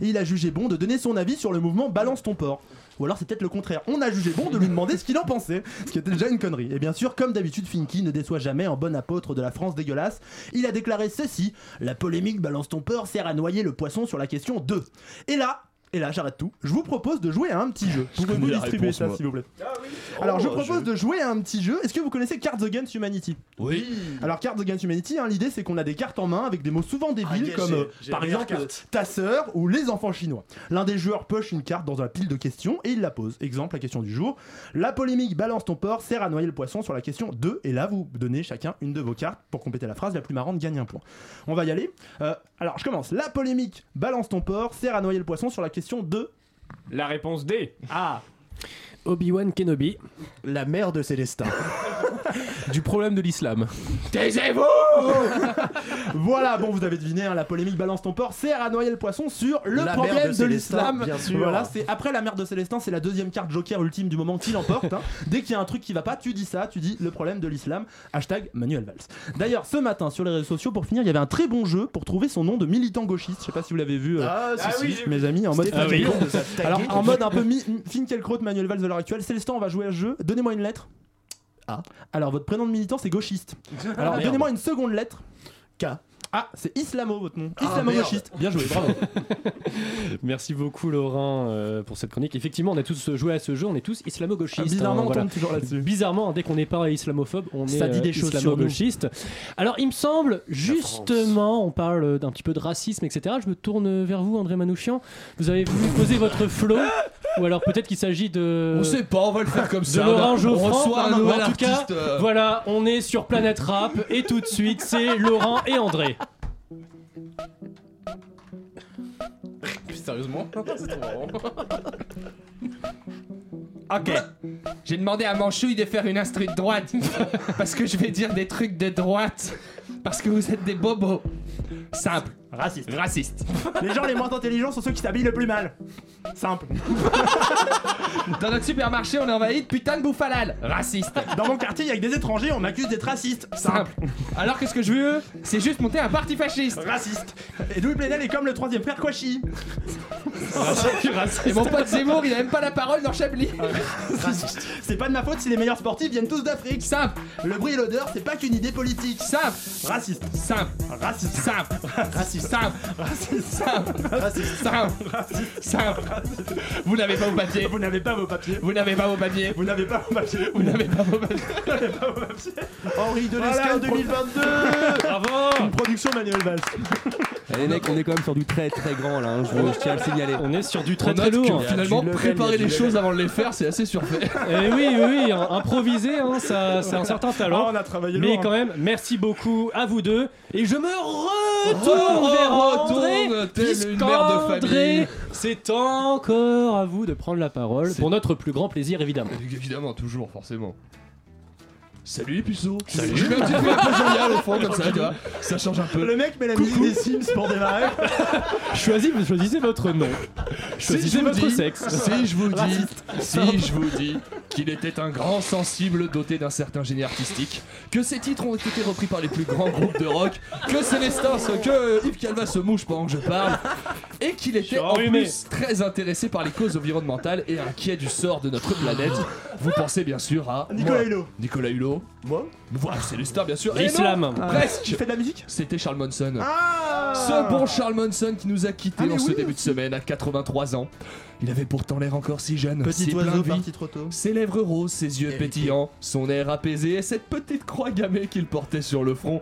Et il a jugé bon de donner son avis sur le mouvement Balance ton porc. Ou alors c'est peut-être le contraire. On a jugé bon de lui demander ce qu'il en pensait, ce qui était déjà une connerie. Et bien sûr, comme d'habitude, Finky ne déçoit jamais en bon apôtre de la France dégueulasse. Il a déclaré ceci La polémique Balance ton porc sert à noyer le poisson sur la question 2. Et là, et là, j'arrête tout. Je vous propose de jouer à un petit jeu. Pouvez-vous distribuer réponse, ça, s'il vous plaît Oh, Alors, je un propose de jouer à un petit jeu. Est-ce que vous connaissez Cards Against Humanity? Oui. Alors, Cards Against Humanity, hein, l'idée c'est qu'on a des cartes en main avec des mots souvent débiles yes, comme euh, par exemple carte. ta sœur ou les enfants chinois. L'un des joueurs poche une carte dans un pile de questions et il la pose. Exemple, la question du jour. La polémique balance ton porc sert à noyer le poisson sur la question 2. Et là, vous donnez chacun une de vos cartes pour compléter la phrase la plus marrante gagne un point. On va y aller. Euh, alors, je commence. La polémique balance ton porc sert à noyer le poisson sur la question 2. La réponse D. Ah Obi-Wan Kenobi. La mère de Célestin. Du problème de l'islam. Taisez-vous Voilà, bon, vous avez deviné, hein, la polémique balance ton porc sert à noyer le poisson sur le La mère problème de l'islam. bien sûr. Voilà, c'est après la mère de Célestin, c'est la deuxième carte joker ultime du moment qui l'emporte. hein. Dès qu'il y a un truc qui va pas, tu dis ça, tu dis le problème de l'islam. Hashtag Manuel Valls. D'ailleurs, ce matin sur les réseaux sociaux, pour finir, il y avait un très bon jeu pour trouver son nom de militant gauchiste. Je sais pas si vous l'avez vu, euh, Ah, si, Ah si. oui, j'ai mes amis, en mode. Ah oui. Alors, en mode un peu mi- Finkielkraut, Manuel Valls de l'heure actuelle. Célestin, on va jouer à ce jeu. Donnez-moi une lettre. A. Alors, votre prénom de militant, c'est gauchiste. Alors, Merde. donnez-moi une seconde lettre. K. Ah, c'est Islamo votre nom. Ah, Islamo-gauchiste. Bien joué, bravo. Merci beaucoup Laurent euh, pour cette chronique. Effectivement, on a tous joué à ce jeu, on est tous islamo-gauchistes. Bizarrement, hein, on voilà. tombe toujours là-dessus. Bizarrement, dès qu'on n'est pas islamophobe, on est Ça dit des euh, choses sur islamo-gauchiste. Alors, il me semble, justement, on parle d'un petit peu de racisme, etc. Je me tourne vers vous, André Manouchian. Vous avez voulu poser votre flow Ou alors peut-être qu'il s'agit de. On sait pas, on va le faire comme de ça. Laurent on Geoffrand. reçoit un Non, non, nouvel en tout cas, artiste. euh, voilà, on est sur Planète Rap et tout de suite, c'est Laurent et André. Sérieusement? C'est trop marrant. Ok. J'ai demandé à Manchouille de faire une instru de droite. Parce que je vais dire des trucs de droite. Parce que vous êtes des bobos. Simple. Raciste. Raciste. Les gens les moins intelligents sont ceux qui s'habillent le plus mal. Simple. Dans notre supermarché, on envahit de putain de bouffe halal. Raciste. Dans mon quartier, il y a que des étrangers, on m'accuse d'être raciste. Simple. Alors que ce que je veux, c'est juste monter un parti fasciste. Raciste. Et Louis Plenel est comme le troisième frère Kouachi. Et mon pote Zemmour, il a même pas la parole dans Chablis. C'est pas de ma faute si les meilleurs sportifs viennent tous d'Afrique. Simple. Le bruit et l'odeur, c'est pas qu'une idée politique. Simple. Raciste. Simple. Raciste. Simple. Raciste. Simple. Raciste. Simple. Raciste. Simple. Simple. Vous n'avez pas vos papiers. Vous n'avez pas vos papiers. Vous n'avez pas vos papiers. Vous n'avez pas vos papiers. Vous n'avez pas vos papiers. Vous n'avez pas vos papiers. Henri de l'Escale pro- 2022 Bravo Une production Manuel Valls. Les mecs, on est quand même sur du très très grand là, hein, je, je tiens à le signaler. On est sur du très très lourd. finalement, préparer les choses avant de les faire, c'est assez surfait. Eh oui, oui, oui, hein, improviser, hein, ça, c'est un certain Ah, talent. on a travaillé Mais quand même, merci beaucoup à vous deux. Et je me retourne vers André. Retourne, telle une puisqu'André, mère de famille. C'est encore à vous de prendre la parole pour notre plus grand plaisir, évidemment. Évidemment, toujours, forcément. Salut les puceaux. Salut. Je mets un petit truc un peu jovial au fond comme ça, tu vois. Ça change un peu. Le mec met la musique des Sims pour démarrer. Choisis, choisissez votre nom. Choisissez votre dis- sexe. Si je vous dis, si je vous dis qu'il était un grand sensible doté d'un certain génie artistique, que ses titres ont été repris par les plus grands groupes de rock, que Célestin, se- que Yves Calva se mouche pendant que je parle, et qu'il était en plus très intéressé par les causes environnementales et inquiet du sort de notre planète. Vous pensez bien sûr à Nicolas moi. Hulot. Nicolas Hulot. Moi Voilà, Célestin bien sûr. Et L'islam. non, Ah. Presque. Tu fais de la musique C'était Charles Monson. Ah Ce bon Charles Monson qui nous a quittés Ah, mais en ce oui, début de semaine à 83 ans. Il avait pourtant l'air encore si jeune, Petit oiseau parti trop tôt. Ses lèvres roses, ses yeux pétillants, son air apaisé et cette petite croix gammée qu'il portait sur le front.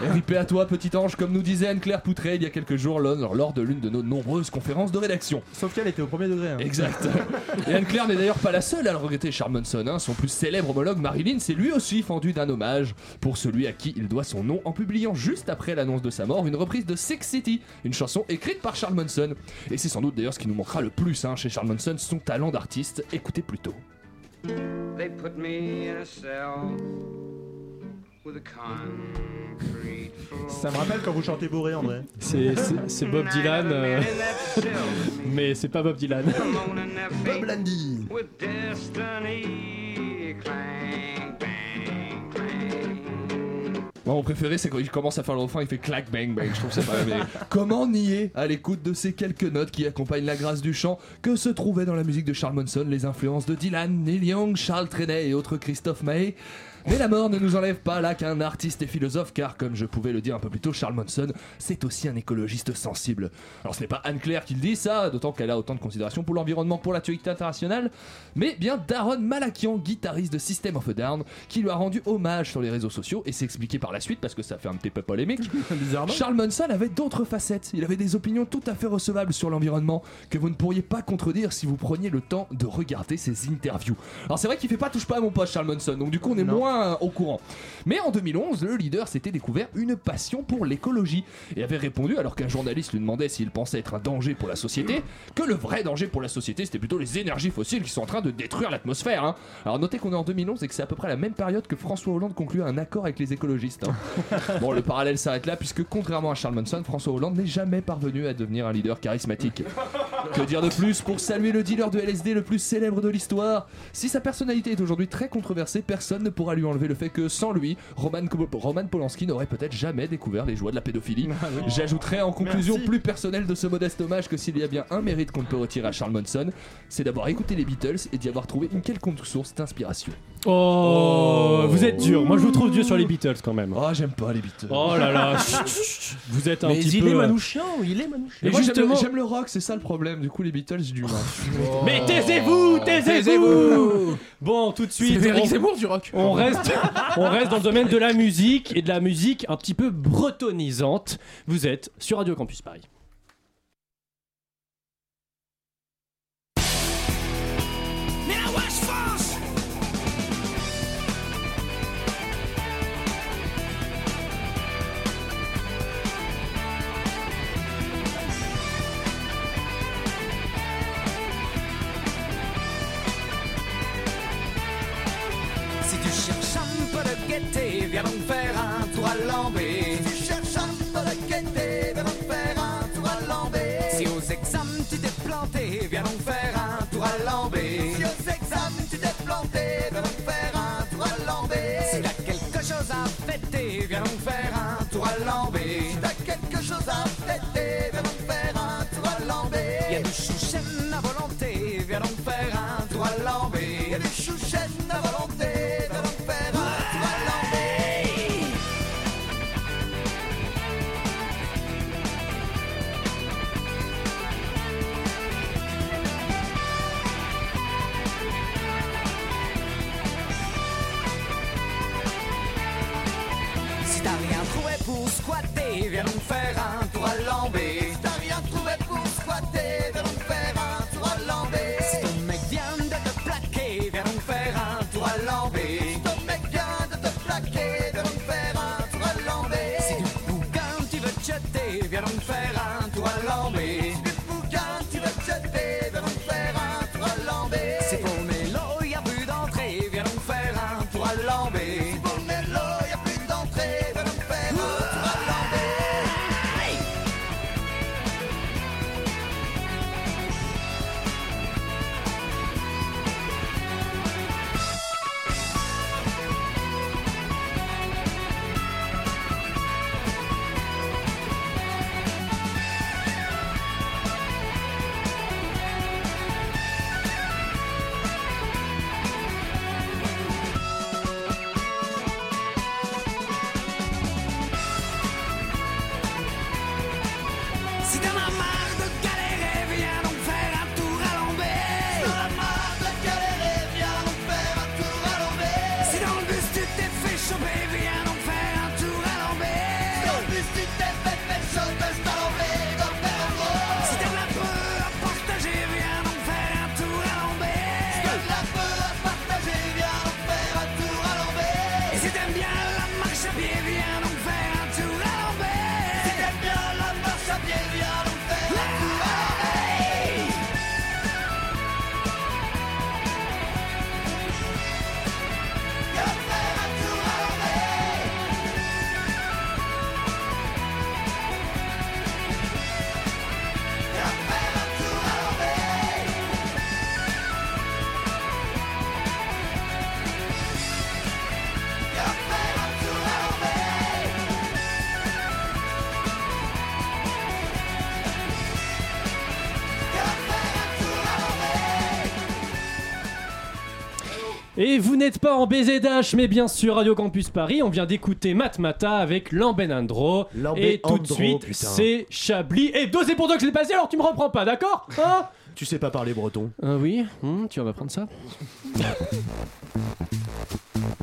RIP à toi, petit ange, comme nous disait Anne-Claire Poutré il y a quelques jours lors de l'une de nos nombreuses conférences de rédaction. Sauf qu'elle était au premier degré. hein. Exact. Et Anne-Claire n'est d'ailleurs pas la seule à le regretter, Charles Manson. hein. Son plus célèbre homologue Marilyn s'est lui aussi fendu d'un hommage pour celui à qui il doit son nom en publiant juste après l'annonce de sa mort une reprise de Sex City, une chanson écrite par Charles Manson. Et c'est sans doute d'ailleurs ce qui nous manquera le plus hein, chez Charles Manson, son talent d'artiste. Écoutez plutôt. They put me in a cell with a concrete floor. Ça me rappelle quand vous chantez Boré, André. C'est c'est- c'est Bob Dylan, euh, mais c'est pas Bob Dylan. Bob Landy. With destiny clang, bang, mon préféré, c'est quand il commence à faire le il fait clac bang bang. Je trouve ça pas mal. Comment nier, à l'écoute de ces quelques notes qui accompagnent la grâce du chant, que se trouvaient dans la musique de Charles Manson les influences de Dylan, Neil Young, Charles Trenet et autres Christophe Maé? Mais la mort ne nous enlève pas là qu'un artiste et philosophe, car comme je pouvais le dire un peu plus tôt, Charles Manson, c'est aussi un écologiste sensible. Alors ce n'est pas Anne-Claire qui le dit, ça, d'autant qu'elle a autant de considération pour l'environnement, pour l'actualité internationale, mais bien Daron Malakian, guitariste de System of a Down, qui lui a rendu hommage sur les réseaux sociaux et s'est expliqué par la suite, parce que ça fait un petit peu polémique. Bizarrement. Charles Manson avait d'autres facettes, il avait des opinions tout à fait recevables sur l'environnement, que vous ne pourriez pas contredire si vous preniez le temps de regarder ses interviews. Alors c'est vrai qu'il fait pas touche pas à mon poste Charles Manson, donc du coup on est Non. moins au courant. Mais en 2011, le leader s'était découvert une passion pour l'écologie et avait répondu, alors qu'un journaliste lui demandait s'il pensait être un danger pour la société, que le vrai danger pour la société c'était plutôt les énergies fossiles qui sont en train de détruire l'atmosphère. hein. Alors notez qu'on est en 2011 et que c'est à peu près la même période que François Hollande conclut un accord avec les écologistes. hein. bon, le parallèle s'arrête là puisque contrairement à Charles Manson, François Hollande n'est jamais parvenu à devenir un leader charismatique. Que dire de plus pour saluer le dealer de LSD le plus célèbre de l'histoire? Si sa personnalité est aujourd'hui très controversée, personne ne pourra lui enlever le fait que sans lui, Roman, Roman Polanski n'aurait peut-être jamais découvert les joies de la pédophilie. J'ajouterai en conclusion Merci. plus personnelle de ce modeste hommage que s'il y a bien un mérite qu'on ne peut retirer à Charles Manson, c'est d'avoir écouté les Beatles et d'y avoir trouvé une quelconque source d'inspiration. Oh, vous êtes dur. Moi, je vous trouve dur sur les Beatles quand même. Oh, j'aime pas les Beatles. Oh là là. chut, chut, chut. Vous êtes un Mais petit il peu. est euh, manouchian, il est manouchian. Mais Et moi, j'aime le- justement- j'aime le rock, c'est ça le problème. Du coup, les Beatles, j'ai du mal. Mais taisez-vous, taisez-vous. Bon, tout de C'est suite. Eric on- Zemmour du rock. On reste, on reste dans le domaine de la musique et de la musique un petit peu bretonisante. Vous êtes sur Radio Campus Paris. Viens donc faire un à Lambé. Y a du chouchen à volonté, viens donc faire un à Lambé. Si t'as rien trouvé pour squatter, viens donc faire un Et vous n'êtes pas en baiser dash, mais bien sûr Radio Campus Paris. On vient d'écouter Matmata avec Lamben Andro. Lambé Et tout de suite, c'est Chablis. Et deux, c'est pour toi que je l'ai passé, alors tu me reprends pas, d'accord Hein? Tu sais pas parler breton. Euh, Oui, Hmm, tu vas m'apprendre ça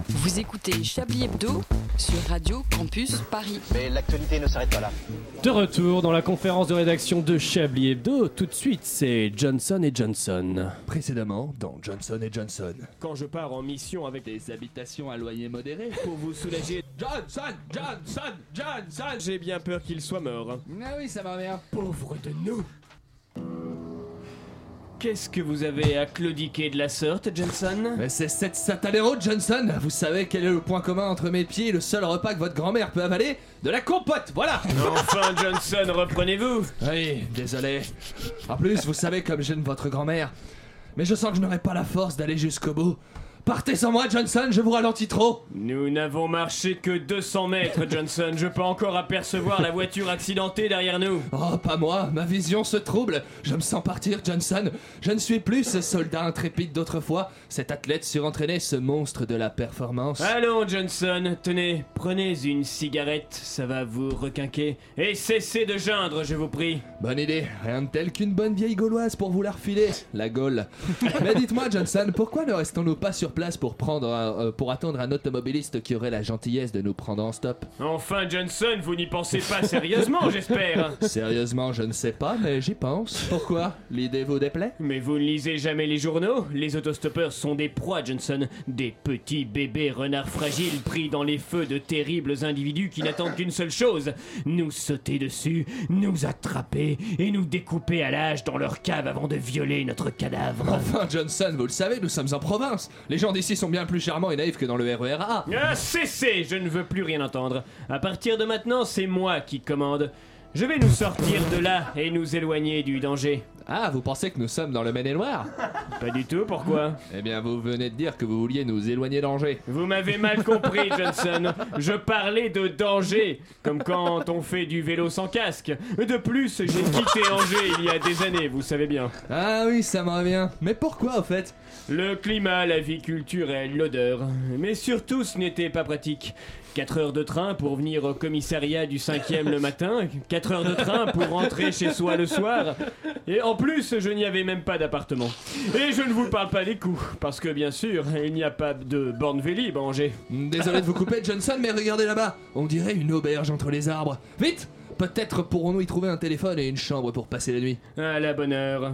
Vous écoutez Chablis Hebdo sur Radio Campus Paris. Mais l'actualité ne s'arrête pas là. De retour dans la conférence de rédaction de Chablis Hebdo, tout de suite, c'est Johnson et Johnson. Précédemment, dans Johnson et Johnson. Quand je pars en mission avec Des habitations à loyer modéré. pour vous soulager, Johnson, Johnson, Johnson. j'ai bien peur qu'il soit mort. Ah oui, ça va bien. Pauvre de nous Qu'est-ce que vous avez à claudiquer de la sorte, Johnson? Mais c'est cette satanero Johnson Vous savez quel est le point commun entre mes pieds et le seul repas que votre grand-mère peut avaler? De la compote, voilà Enfin, Johnson, reprenez-vous Oui, désolé. En plus, vous savez comme j'aime votre grand-mère. Mais je sens que je n'aurai pas la force d'aller jusqu'au bout. Partez sans moi, Johnson, je vous ralentis trop Nous n'avons marché que 200 mètres, Johnson. Je peux encore apercevoir la voiture accidentée derrière nous. Oh, pas moi, ma vision se trouble. Je me sens partir, Johnson. Je ne suis plus ce soldat intrépide d'autrefois, cet athlète surentraîné, ce monstre de la performance. Allons, Johnson, tenez, prenez une cigarette, ça va vous requinquer. Et cessez de geindre, je vous prie. Bonne idée, rien de tel qu'une bonne vieille gauloise pour vous la refiler, la Gaule. Mais dites-moi, Johnson, pourquoi ne restons-nous pas sur place pour, prendre un- euh, pour attendre un automobiliste qui aurait la gentillesse de nous prendre en stop? Enfin, Johnson, vous n'y pensez pas sérieusement, j'espère. Sérieusement, je ne sais pas, mais j'y pense. Pourquoi? L'idée vous déplaît? Mais vous ne lisez jamais les journaux? Les autostoppeurs sont des proies, Johnson. Des petits bébés renards fragiles pris dans les feux de terribles individus qui n'attendent qu'une seule chose nous sauter dessus, nous attraper et nous découper à l'âge dans leur cave avant de violer notre cadavre. Enfin, Johnson, vous le savez, nous sommes en province. Les gens d'ici sont bien plus charmants et naïfs que dans le RERA. Ah, cessez Je ne veux plus rien entendre. À partir de maintenant, c'est moi qui commande. Je vais nous sortir de là et nous éloigner du danger. Ah, vous pensez que nous sommes dans le Maine-et-Loire Pas du tout, pourquoi Eh bien, vous venez de dire que vous vouliez nous éloigner d'Angers. Vous m'avez mal compris, Johnson. Je parlais de danger, comme quand on fait du vélo sans casque. De plus, j'ai quitté Angers il y a des années, vous savez bien. Ah oui, ça me revient. Mais pourquoi, au fait? Le climat, la vie culturelle, l'odeur. Mais surtout, ce n'était pas pratique. 4 heures de train pour venir au commissariat du 5e le matin, 4 heures de train pour rentrer chez soi le soir. Et en plus, je n'y avais même pas d'appartement. Et je ne vous parle pas des coûts, parce que bien sûr, il n'y a pas de borne Vélib à Angers. Désolé de vous couper, Johnson, mais regardez là-bas. On dirait une auberge entre les arbres. Vite Peut-être pourrons-nous y trouver un téléphone et une chambre pour passer la nuit. À la bonne heure.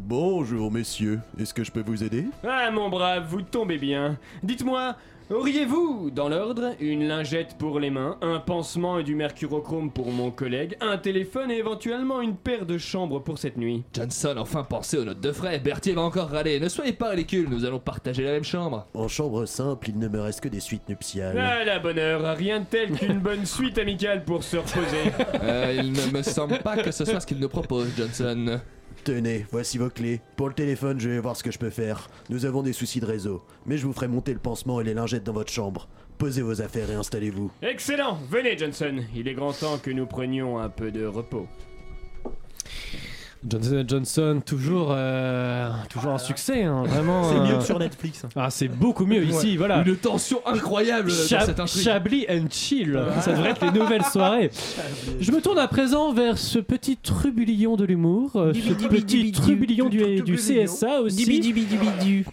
Bonjour messieurs, est-ce que je peux vous aider? Ah mon brave, vous tombez bien. Dites-moi, auriez-vous, dans l'ordre, une lingette pour les mains, un pansement et du mercurochrome pour mon collègue, un téléphone et éventuellement une paire de chambres pour cette nuit? Johnson, enfin pensez aux notes de frais. Berthier va encore râler. Ne soyez pas ridicule, nous allons partager la même chambre. En chambre simple, il ne me reste que des suites nuptiales. À la bonne heure, rien de tel qu'une bonne suite amicale pour se reposer. Euh, il ne me semble pas que ce soit ce qu'il nous propose, Johnson. Tenez, voici vos clés. Pour le téléphone, je vais voir ce que je peux faire. Nous avons des soucis de réseau, mais je vous ferai monter le pansement et les lingettes dans votre chambre. Posez vos affaires et installez-vous. Excellent, venez Johnson, il est grand temps que nous prenions un peu de repos. Johnson Johnson, toujours, euh, toujours un succès, hein, vraiment. C'est mieux euh, que sur Netflix. Ah, c'est beaucoup mieux ici, Ouais. voilà. Une tension incroyable dans Chab- cette intrigue. Chablis and chill, ça devrait être les nouvelles soirées. Je me tourne à présent vers ce petit trublion de l'humour, euh, ce petit trublion du, du CSA aussi.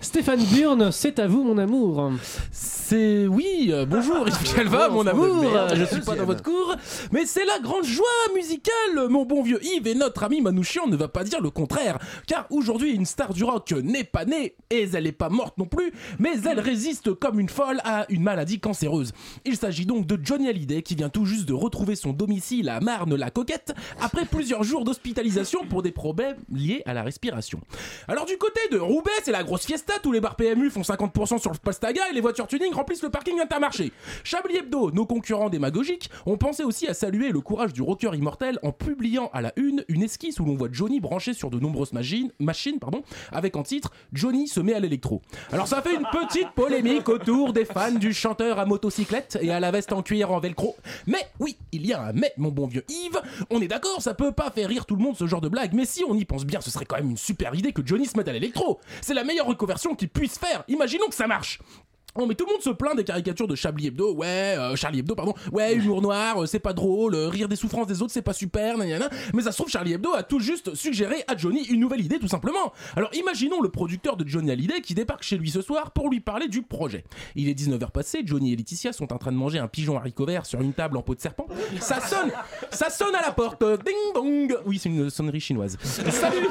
Stéphane Burn, c'est à vous mon amour. C'est oui, euh, bonjour, Yves Calva, mon amour. je suis pas dans votre cours, mais c'est la grande joie musicale. Mon bon vieux Yves et notre ami Manouchian ne va pas dire le contraire, car aujourd'hui une star du rock n'est pas née et elle n'est pas morte non plus, mais elle résiste comme une folle à une maladie cancéreuse. Il s'agit donc de Johnny Hallyday qui vient tout juste de retrouver son domicile à Marne-la-Coquette après plusieurs jours d'hospitalisation pour des problèmes liés à la respiration. Alors du côté de Roubaix, c'est la grosse fiesta, tous les bars PMU font 50% sur le Pastaga et les voitures tuning remplissent le parking Intermarché. Chablis Hebdo, nos concurrents démagogiques, ont pensé aussi à saluer le courage du rocker immortel en publiant à la une une esquisse où l'on voit Johnny téléphonie branchée sur de nombreuses machines, avec en titre Johnny se met à l'électro. Alors ça fait une petite polémique autour des fans du chanteur à motocyclette et à la veste en cuir en velcro. Mais oui, il y a un mais, mon bon vieux Yves. On est d'accord, ça peut pas faire rire tout le monde ce genre de blague, mais si on y pense bien, ce serait quand même une super idée que Johnny se mette à l'électro. C'est la meilleure reconversion qu'il puisse faire. Imaginons que ça marche. Oh mais tout le monde se plaint des caricatures de Chablis Hebdo, ouais, euh, Charlie Hebdo, pardon, ouais, humour noir, euh, c'est pas drôle, euh, rire des souffrances des autres, c'est pas super, nanana. mais ça se trouve, Charlie Hebdo a tout juste suggéré à Johnny une nouvelle idée, tout simplement. Alors imaginons le producteur de Johnny Hallyday qui débarque chez lui ce soir pour lui parler du projet. Il est 19h passé, Johnny et Laetitia sont en train de manger un pigeon haricot vert sur une table en peau de serpent. Ça sonne, ça sonne à la porte, ding dong, oui, c'est une sonnerie chinoise. Salut,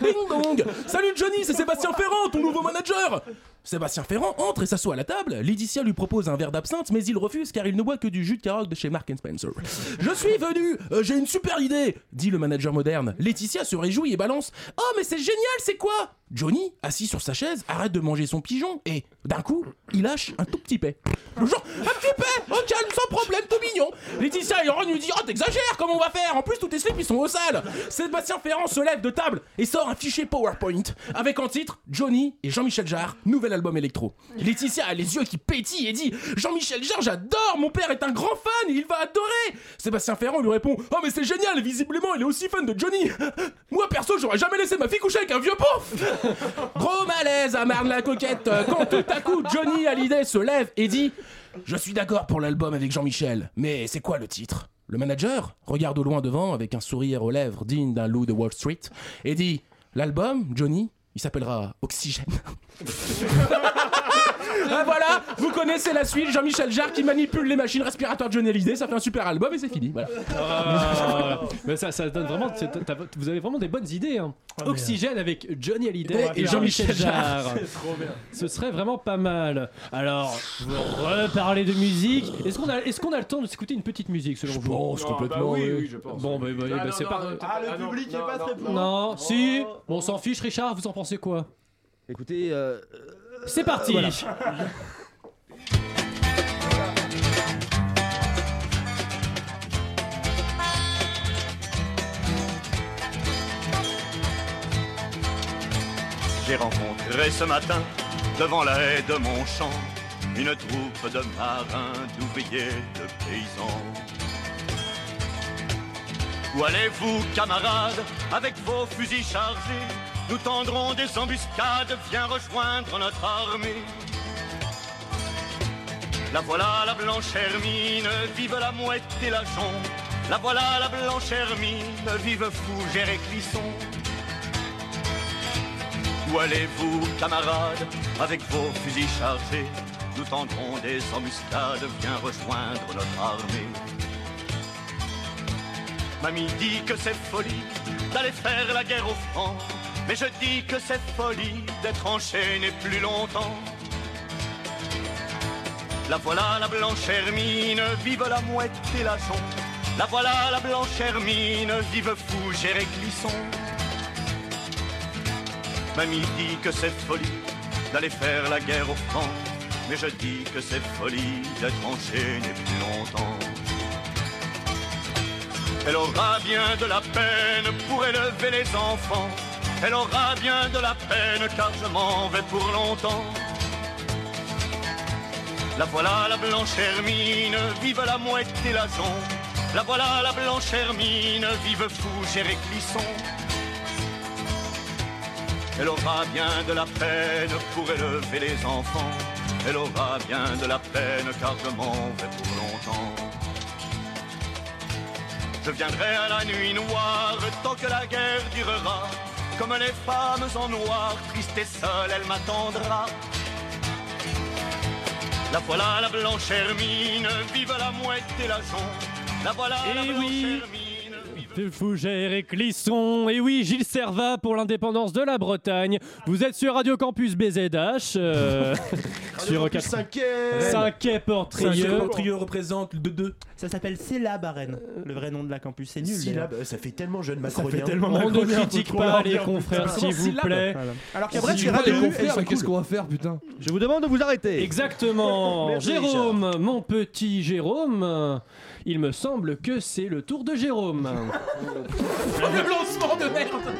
ding dong, salut Johnny, c'est Sébastien Ferrand, ton nouveau manager. Sébastien Ferrand entre et s'assoit à la table. Laetitia lui propose un verre d'absinthe, mais il refuse car il ne boit que du jus de carotte de chez Mark Spencer. Je suis venu, euh, j'ai une super idée, dit le manager moderne. Laetitia se réjouit et balance Oh, mais c'est génial, c'est quoi? Johnny, assis sur sa chaise, arrête de manger son pigeon et, d'un coup, il lâche un tout petit paix. Genre, un petit paix, oh calme, sans problème, tout mignon. Laetitia et Ron lui dit Oh, t'exagères, comment on va faire? En plus, tous tes slips, ils sont au sale. Sébastien Ferrand se lève de table et sort un fichier PowerPoint avec en titre Johnny et Jean-Michel Jarre, nouvel album électro. Laetitia a les yeux qui pétillent et dit Jean-Michel Jarre, j'adore, mon père est un grand fan, il va adorer. Sébastien Ferrand lui répond Oh, mais c'est génial, visiblement, il est aussi fan de Johnny. Moi, perso, j'aurais jamais laissé ma fille coucher avec un vieux pauvre. Gros malaise à Marne la coquette quand tout à coup Johnny Hallyday se lève et dit Je suis d'accord pour l'album avec Jean-Michel, mais c'est quoi le titre? Le manager regarde au loin devant avec un sourire aux lèvres digne d'un loup de Wall Street et dit L'album, Johnny, il s'appellera Oxygène. Ah, voilà, vous connaissez la suite, Jean-Michel Jarre qui manipule les machines respiratoires de Johnny Hallyday, ça fait un super album et c'est fini. Voilà. Ah, mais ça, ça donne vraiment. c'est- t'as- vous avez vraiment des bonnes idées. hein. mais, Oxygène avec Johnny Hallyday et Jean-Michel Jarre. C'est trop bien. Ce serait vraiment pas mal. Alors, vous reparlez de musique. Est-ce qu'on a, est-ce qu'on a le temps de s'écouter une petite musique selon vous? pense complètement, bah oui, oui. oui, je pense. Bon, bah, bah, bah, c'est pas. Ah, le public est pas très pour. Non, si. Bon, on s'en fiche, Richard. Vous en pensez quoi? Écoutez, euh, C'est parti. voilà. J'ai rencontré ce matin, devant la haie de mon champ, une troupe de marins, d'ouvriers, de paysans. Où allez-vous, camarades, avec vos fusils chargés Nous tendrons des embuscades, viens rejoindre notre armée. La voilà, la blanche hermine, vive la mouette et la. La voilà, la blanche hermine, vive Fougère et Clisson. Où allez-vous, camarades, avec vos fusils chargés? Nous tendrons des embuscades, viens rejoindre notre armée. Mamie dit que c'est folie d'aller faire la guerre aux francs, mais je dis que c'est folie d'être enchaîné plus longtemps. La voilà la blanche hermine, vive la mouette et la jonc. La voilà la blanche hermine, vive Fougère et Clisson. Mamie dit que c'est folie d'aller faire la guerre aux francs, mais je dis que c'est folie d'être enchaîné plus longtemps. Elle aura bien de la peine pour élever les enfants. Elle aura bien de la peine car je m'en vais pour longtemps. La voilà la blanche hermine, vive la mouette et la jonc. La voilà la blanche hermine, vive Fougère et Clisson. Elle aura bien de la peine pour élever les enfants. Elle aura bien de la peine car je m'en vais pour longtemps. Je viendrai à la nuit noire tant que la guerre durera. Comme les femmes en noir, triste et seule, elle m'attendra. La voilà la blanche hermine, vive la mouette et la jonc. La voilà la Eh blanche hermine. Fougère et Clisson. Et oui, Gilles Servat pour l'indépendance de la Bretagne. Vous êtes sur Radio Campus BZH. euh, sur Campus 4... cinquième. 5 Portrieux. Portrieux représente de deux. Ça s'appelle Célab à Rennes, le vrai nom de la campus. C'est nul. Syllabe, euh, ça fait tellement jeune Ça macronien. fait tellement On ne macronien, critique faut pas les confrères, s'il vous Syllabe. plaît. Voilà. Alors Si qu'après, tu tu vois les confrères, mais qu'est-ce qu'on va faire, putain Je vous demande de vous arrêter. Exactement. Merci, Jérôme, mon petit Jérôme. Il me semble que c'est le tour de Jérôme. Le lancement de merde.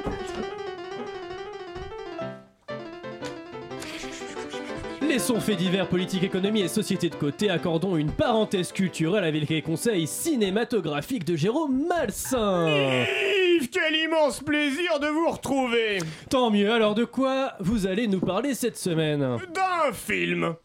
Laissons faits divers, politique, économie et société de côté, accordons une parenthèse culturelle avec les conseils cinématographiques de Jérôme Malsain. Yves, quel immense plaisir de vous retrouver. Tant mieux, alors de quoi vous allez nous parler cette semaine? D'un film.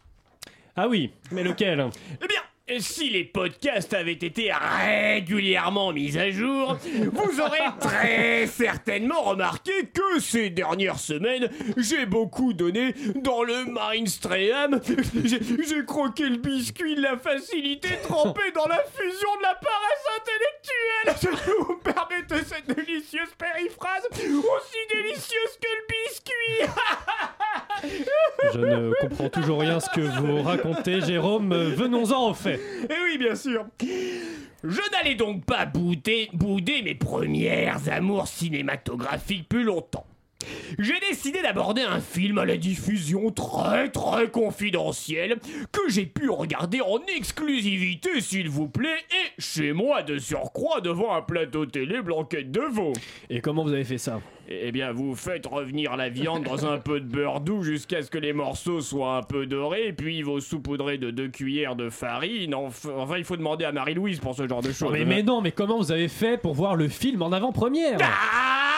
Ah oui, mais lequel? Eh bien, si les podcasts avaient été régulièrement mis à jour, vous aurez très certainement remarqué que ces dernières semaines, j'ai beaucoup donné dans le mainstream. J'ai croqué le biscuit de la facilité trempé dans la fusion de la paresse intellectuelle. Vous me permettez cette délicieuse périphrase, aussi délicieuse que le biscuit. Je ne comprends toujours rien ce que vous racontez, Jérôme. Venons-en au fait. Eh oui, bien sûr. Je n'allais donc pas bouder, bouder mes premières amours cinématographiques plus longtemps. J'ai décidé d'aborder un film à la diffusion très très confidentielle que j'ai pu regarder en exclusivité s'il vous plaît et chez moi de surcroît devant un plateau télé blanquette de veau. Et comment vous avez fait ça? Eh bien vous faites revenir la viande dans un peu de beurre doux jusqu'à ce que les morceaux soient un peu dorés puis vous saupoudrez de deux cuillères de farine. Enf- Enfin il faut demander à Marie-Louise pour ce genre de choses. mais, mais non, mais comment vous avez fait pour voir le film en avant-première? Ah,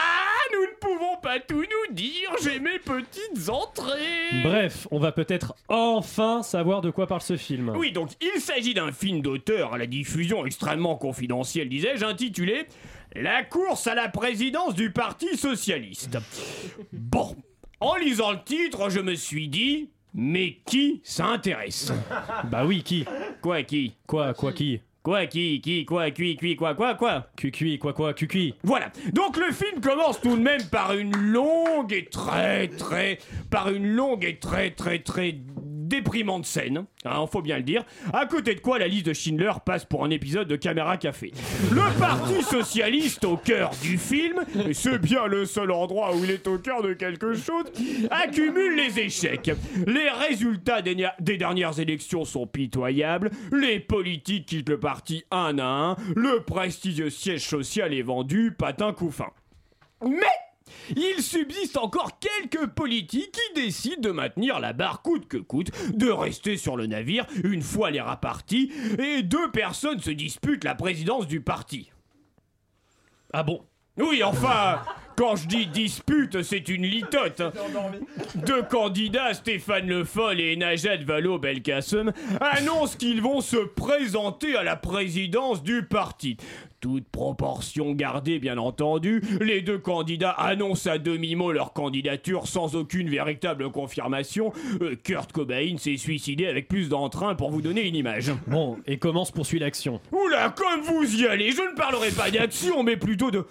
pouvons pas tout nous dire, j'ai mes petites entrées. Bref, on va peut-être enfin savoir de quoi parle ce film. Oui, donc il s'agit d'un film d'auteur à la diffusion extrêmement confidentielle, disais-je, intitulé La course à la présidence du Parti Socialiste. Bon, en lisant le titre, je me suis dit, mais qui s'intéresse? Bah oui, qui? Quoi, qui? Quoi, quoi, qui? Quoi, qui, qui, quoi, qui, qui, quoi, quoi, quoi Cucui, quoi, quoi, cucui Voilà. Donc le film commence tout de même par une longue et très très par une longue et très très très déprimante scène, hein, faut bien le dire, à côté de quoi la liste de Schindler passe pour un épisode de Caméra Café. Le Parti Socialiste au cœur du film, et c'est bien le seul endroit où il est au cœur de quelque chose, accumule les échecs. Les résultats des, dernières élections sont pitoyables, les politiques quittent le parti un à un, le prestigieux siège social est vendu, patin couffin. Mais il subsiste encore quelques politiques qui décident de maintenir la barre coûte que coûte, de rester sur le navire une fois les rats partis, et deux personnes se disputent la présidence du parti. Ah bon? Oui, enfin, quand je dis dispute, c'est une litote. Deux candidats, Stéphane Le Foll et Najat Vallaud-Belkacem, annoncent qu'ils vont se présenter à la présidence du parti. Toute proportion gardée, bien entendu, les deux candidats annoncent à demi-mot leur candidature sans aucune véritable confirmation. Euh, Kurt Cobain s'est suicidé avec plus d'entrain pour vous donner une image. Bon, et comment se poursuit l'action? Oula, comme vous y allez, je ne parlerai pas d'action, mais plutôt de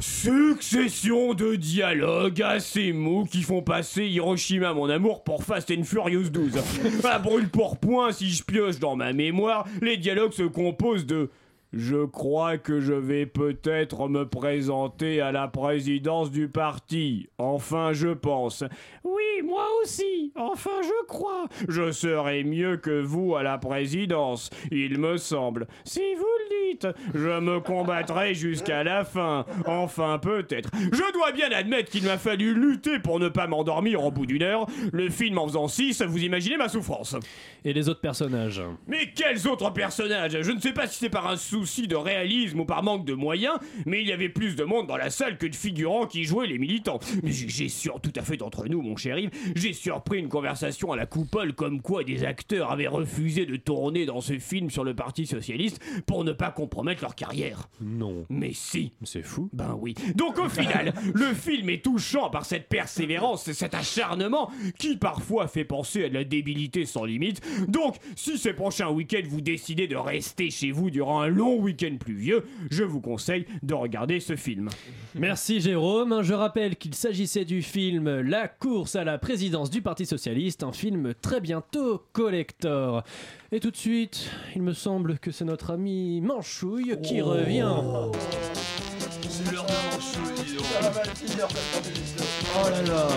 succession de dialogues assez mous qui font passer Hiroshima, mon amour, pour Fast and Furious 12. À brûle pour point, si je pioche dans ma mémoire, les dialogues se composent de je crois que je vais peut-être me présenter à la présidence du parti. Enfin, je pense. Oui, moi aussi. Enfin, je crois. Je serai mieux que vous à la présidence, il me semble. Si vous le dites, je me combattrai jusqu'à la fin. Enfin, peut-être. Je dois bien admettre qu'il m'a fallu lutter pour ne pas m'endormir au bout d'une heure. Le film en faisant six, vous imaginez ma souffrance. Et les autres personnages Mais quels autres personnages? Je ne sais pas si c'est par un souci de réalisme ou par manque de moyens, mais il y avait plus de monde dans la salle que de figurants qui jouaient les militants. Mais j'ai sur tout à fait d'entre nous, mon cher Yves, j'ai surpris une conversation à la coupole comme quoi des acteurs avaient refusé de tourner dans ce film sur le Parti Socialiste pour ne pas compromettre leur carrière. Non. Mais si. C'est fou. Ben oui. Donc au final, le film est touchant par cette persévérance et cet acharnement qui parfois fait penser à de la débilité sans limite. Donc, si ces prochains week-ends vous décidez de rester chez vous durant un long week-end pluvieux, je vous conseille de regarder ce film. Merci Jérôme. Je rappelle qu'il s'agissait du film La course à la présidence du Parti Socialiste, un film très bientôt collector. Et tout de suite, il me semble que c'est notre ami Manchouille qui revient. Oh là là.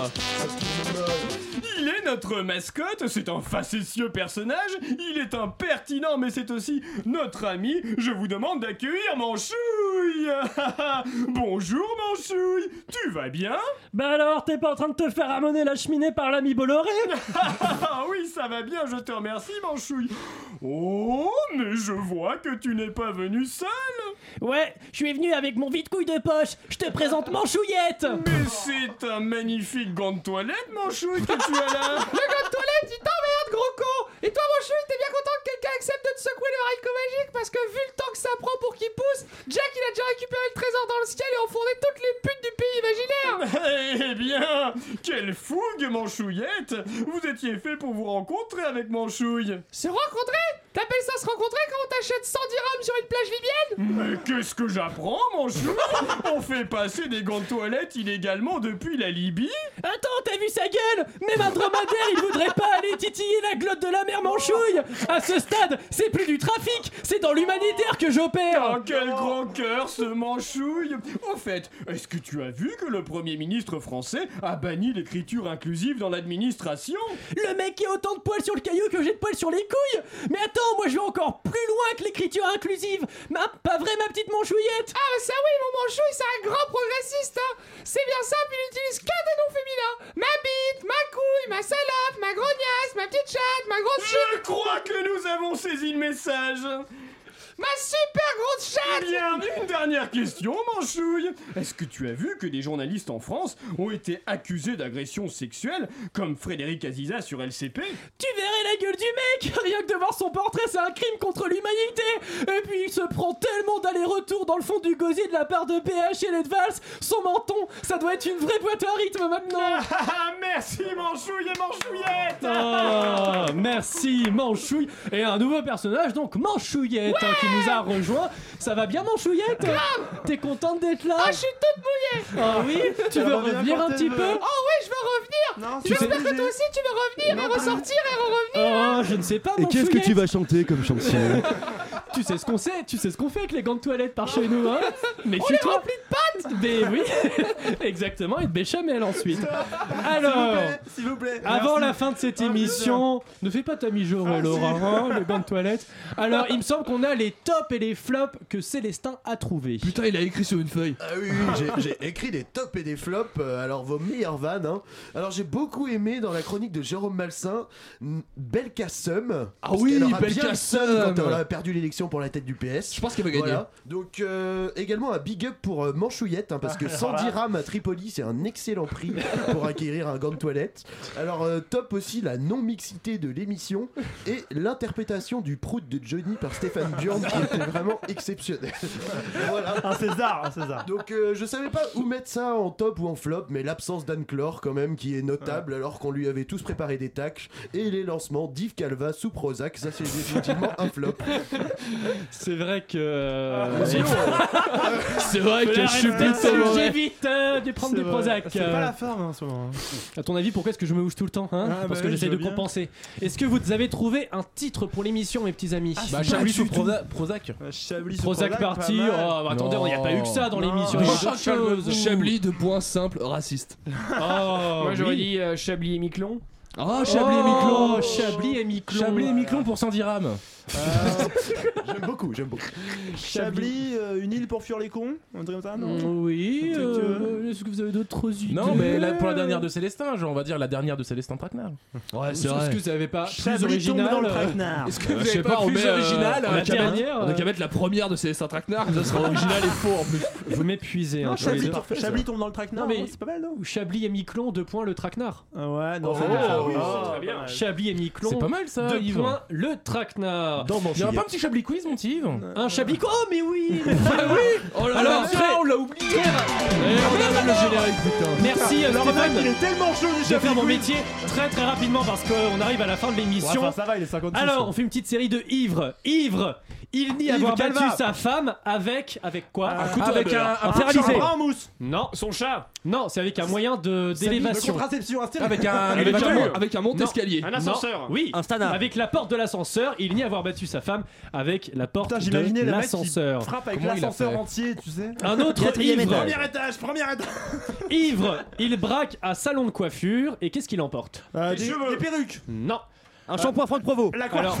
Il est notre mascotte, c'est un facétieux personnage, il est impertinent, mais c'est aussi notre ami. Je vous demande d'accueillir Manchouille Bonjour Manchouille, tu vas bien? Bah alors, t'es pas en train de te faire amener la cheminée par l'ami Bolloré? Oui, ça va bien, je te remercie Manchouille. Oh, mais je vois que tu n'es pas venu seul Ouais, je suis venu avec mon vide-couille de poche. Je te présente Manchouillette Mais c'est un magnifique gant de toilette, Manchouille, que tu as là. Le gars de toilette, il t'emmerde, gros con Et toi, mon chou, t'es bien content que quelqu'un accepte de te secouer le haricot magique Parce que vu le temps que ça prend pour qu'il pousse, Jack, il a déjà récupéré le trésor dans le ciel et enfourné toutes les putes du pays imaginaire. Eh bien, quelle fougue, Manchouillette Vous étiez fait pour vous rencontrer avec Manchouille Se rencontrer? T'appelles ça se rencontrer quand on t'achète 110 dirhams sur une plage libyenne? Mais qu'est-ce que j'apprends, Manchouille On fait passer des gants de toilette illégalement depuis la Libye. Attends, t'as vu sa gueule? Même un dromadaire, il voudrait pas aller titiller la glotte de la mer Manchouille. À ce stade, c'est plus du trafic, c'est dans l'humanitaire que j'opère. Oh, quel grand cœur, ce Manchouille. Au fait, est-ce que tu as vu que le Premier ministre français a banni l'écriture inclusive dans l'administration? Le mec qui a autant de poils sur le caillou que j'ai de poils sur les couilles. Mais attends, moi je vais encore plus loin que l'écriture inclusive. Ma, Pas vrai ma petite Manchouillette? Ah bah ça oui, mon manchouille, c'est un grand progressiste hein. C'est bien simple, il utilise que des noms féminins. Ma bite, ma couille, ma salope, ma grognasse, ma petite chatte, ma grosse Je crois que nous avons saisi le message Ma super grosse chatte Bien, une dernière question, Manchouille. Est-ce que tu as vu que des journalistes en France ont été accusés d'agression sexuelle, comme Frédéric Aziza sur LCP Tu verrais la gueule du mec Rien que de voir son portrait, c'est un crime contre l'humanité. Et puis il se prend tellement d'aller-retour dans le fond du gosier de la part de PH et Valls Son menton, ça doit être une vraie boîte à rythme maintenant. Ah, merci, Manchouille et Manchouillette Oh, merci Manchouille Et un nouveau personnage, donc Manchouillette, hein, qui nous a rejoint. Ça va bien Manchouillette T'es contente d'être là Ah, je suis toute mouillée. Ah oui Tu veux revenir un petit peu Oh oui, je veux revenir. J'espère que toi aussi tu veux revenir et ressortir et revenir Oh, je ne sais pas Et qu'est-ce que tu vas chanter comme chanson Tu sais ce qu'on sait, tu sais ce qu'on fait avec les gants de toilette par chez nous, hein. Mais On les remplit de pâtes. Mais oui, exactement, et de béchamel ensuite. Alors, S'il vous plaît, avant la fin de cette Ah, émission, ne fais pas ta mijaurée, Ah, Laura, hein, les gants de toilette. Alors, il me semble qu'on a les tops et les flops que Célestin a trouvés. Putain, il a écrit sur une feuille. Ah oui, oui, j'ai- j'ai écrit des tops et des flops, euh, alors vos meilleures vannes. hein. Alors j'ai beaucoup aimé dans la chronique de Jérôme Malsain, Belkacem. Ah oui, Belkacem. quand elle a perdu l'élection pour la tête du PS. Je pense qu'elle va gagner. Voilà. Donc euh, également un big up pour euh, Manchouillette, hein, parce que 110 rams à Tripoli, c'est un excellent prix pour acquérir un gant de toilette. Alors euh, top aussi la non-mixité de l'émission et l'interprétation du prout de Johnny par Stéphane Bjorn qui était vraiment exceptionnel. voilà. Un César, un César. Donc euh, je savais pas où mettre ça en top ou en flop, mais l'absence d'Anne Clore quand même qui est notable alors qu'on lui avait tous préparé des tacles et les lancements d'Yves Calva sous Prozac, ça c'est définitivement un flop. C'est vrai que. euh, C'est vrai que je suis plutôt. J'évite euh, de prendre du. Prozac. C'est euh. pas la forme en ce moment. À ton avis, pourquoi est-ce que je me bouge tout le temps hein Ah, Parce bah que oui, j'essaie je de bien. compenser. Est-ce que vous avez trouvé un titre pour l'émission, mes petits amis Bah, pas Chablis du sous tout. Proza- Prozac. Chablis sous Prozac party. pas Oh, bah, attendez, il n'y a pas eu que ça dans l'émission. Chablis de points simples, raciste. Oh, Moi j'aurais oui. dit euh, Chablis et Miquelon. Oh, Chablis et Miquelon. Oh, Chablis et Miquelon. Chablis et Miquelon pour 110 rams. J'aime beaucoup, j'aime beaucoup. Chablis, euh, une île pour fuir les cons Un truc comme ça, non Mm, Oui. Un truc, euh, Est-ce que vous avez d'autres idées Non, mais là, pour la dernière de Célestin, genre, on va dire la dernière de Célestin Traquenard. Ouais, Est-ce que vous avez pas plus Chablis tombe original dans le euh, traquenard. Est-ce que vous Je sais avez pas, pas, on plus met, euh, original on a La qu'à mettre- dernière, On a euh, qu'à mettre la première de Célestin Traquenard, ça sera original et faux en plus. Vous m'épuisez. Non, hein, tous les Chablis, deux. tombe- Chablis tombe dans le traquenard, Non, mais- non, c'est pas mal, non Ou Chablis et Miquelon, deux points le traquenard. Ah Ouais, non, Oh, c'est oui, oh, c'est très bien. Chablis et Miquelon, C'est pas mal ça, deux Yves. points le traquenard. Dans Il y aura pas un petit Chablis quiz, mon petit Yves Un Chablis. Oh, mais oui Oh là Alors, là, on l'a oublié. on a le générique, putain. Merci euh, Alors, il est tellement chaud du Je vais faire mon métier très très rapidement parce qu'on arrive à la fin de Ouais, l'émission. enfin, ça va, il est 56. Alors, on fait une petite série de ivres. Ivre, il nie Yves avoir Calva. battu sa femme avec avec quoi Un couteau avec un- un en mousse. Non, Son chat. non, c'est avec un moyen de d'élévation. contraception. Avec un Avec un, avec un Un ascenseur. Oui, Un standard. avec la porte de l'ascenseur, il nie avoir avoir battu sa femme avec la porte Putain, de l'ascenseur. frappe avec l'ascenseur entier, tu sais. Un autre Quatrième ivre. étage. Premier étage, premier étage. Ivre, il braque un salon de coiffure et qu'est-ce qu'il emporte Euh, des, des perruques. Non. Un shampoing Franck Provo. La Alors,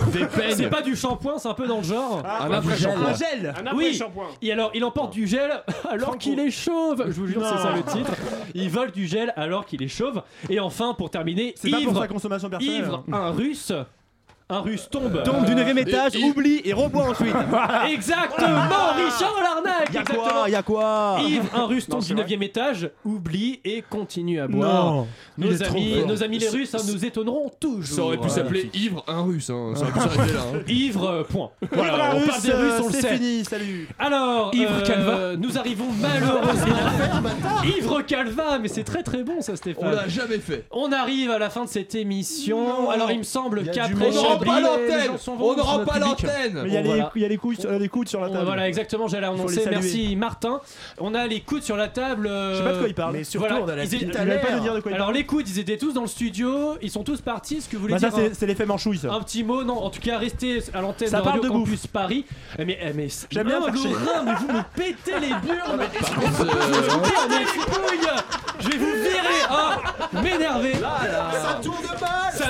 c'est pas du shampoing, c'est un peu dans le genre. Ah, Un après du gel. shampoing. Un gel. Un oui. Et alors, il emporte du gel alors qu'il est chauve. Je vous jure, c'est ça le titre. Il vole du gel alors qu'il est chauve. Et enfin, pour terminer, C'est pas pour ivre, sa consommation personnelle. ivre, un russe. Un russe tombe. Tombe du 9 étage, Et- oublie et reboit ensuite. Exactement, Richard Larnac. Y'a quoi Y'a quoi Yves, un russe tombe c'est du vrai. 9 étage, oublie et continue à boire. Non. Nos amis, nos amis les Russes hein, nous étonneront toujours. Ça aurait pu s'appeler Ivre un russe, hein. ça aurait pu s'arrêter là. hein. Ivre, point. Voilà, on parle des Russes, on le c'est sait. fini, salut. Alors, Ivre euh, Calva. nous arrivons malheureusement. Ivre Calva, mais c'est très très bon ça, On Stéphane. l'a jamais fait. On arrive à la fin de cette émission. Alors, il me semble qu'après pas l'antenne On n'aura notre pas l'antenne Mais il y a les- voilà. il y a les coudes, sur la table. Voilà, exactement, j'allais annoncer. Merci Martin. On a les coudes sur la table. euh, Je sais pas de quoi il parle. Mais surtout, on a la Alors les coudes, ils étaient tous dans le studio, ils sont tous partis. Est-ce que vous voulez Bah, ça, dire c'est l'effet manchouille, ça. un petit mot Non, en tout cas, restez à l'antenne Ça de parle Radio de Campus Paris. Eh, Mais, eh, mais J'aime bien Ah, mais vous me pétez les burnes. Je vais euh, vous. Je vais vous virer. Ah, m'énerver. Ça tourne mal Ça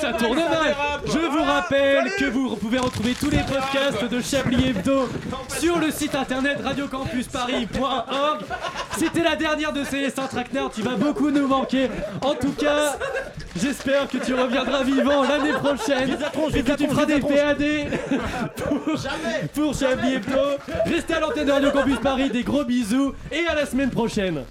ça tourne mal. Je vous rappelle que vous pouvez retrouver tous les podcasts de Chablis Hebdo sur le site internet radiocampusparis.org. C'était la dernière de Célestin Traquenard, tu vas beaucoup nous manquer. En tout cas, j'espère que tu reviendras vivant l'année prochaine et que tu feras des PAD pour, pour Chablis Hebdo. Restez à l'antenne de Radio Campus Paris, des gros bisous et à la semaine prochaine.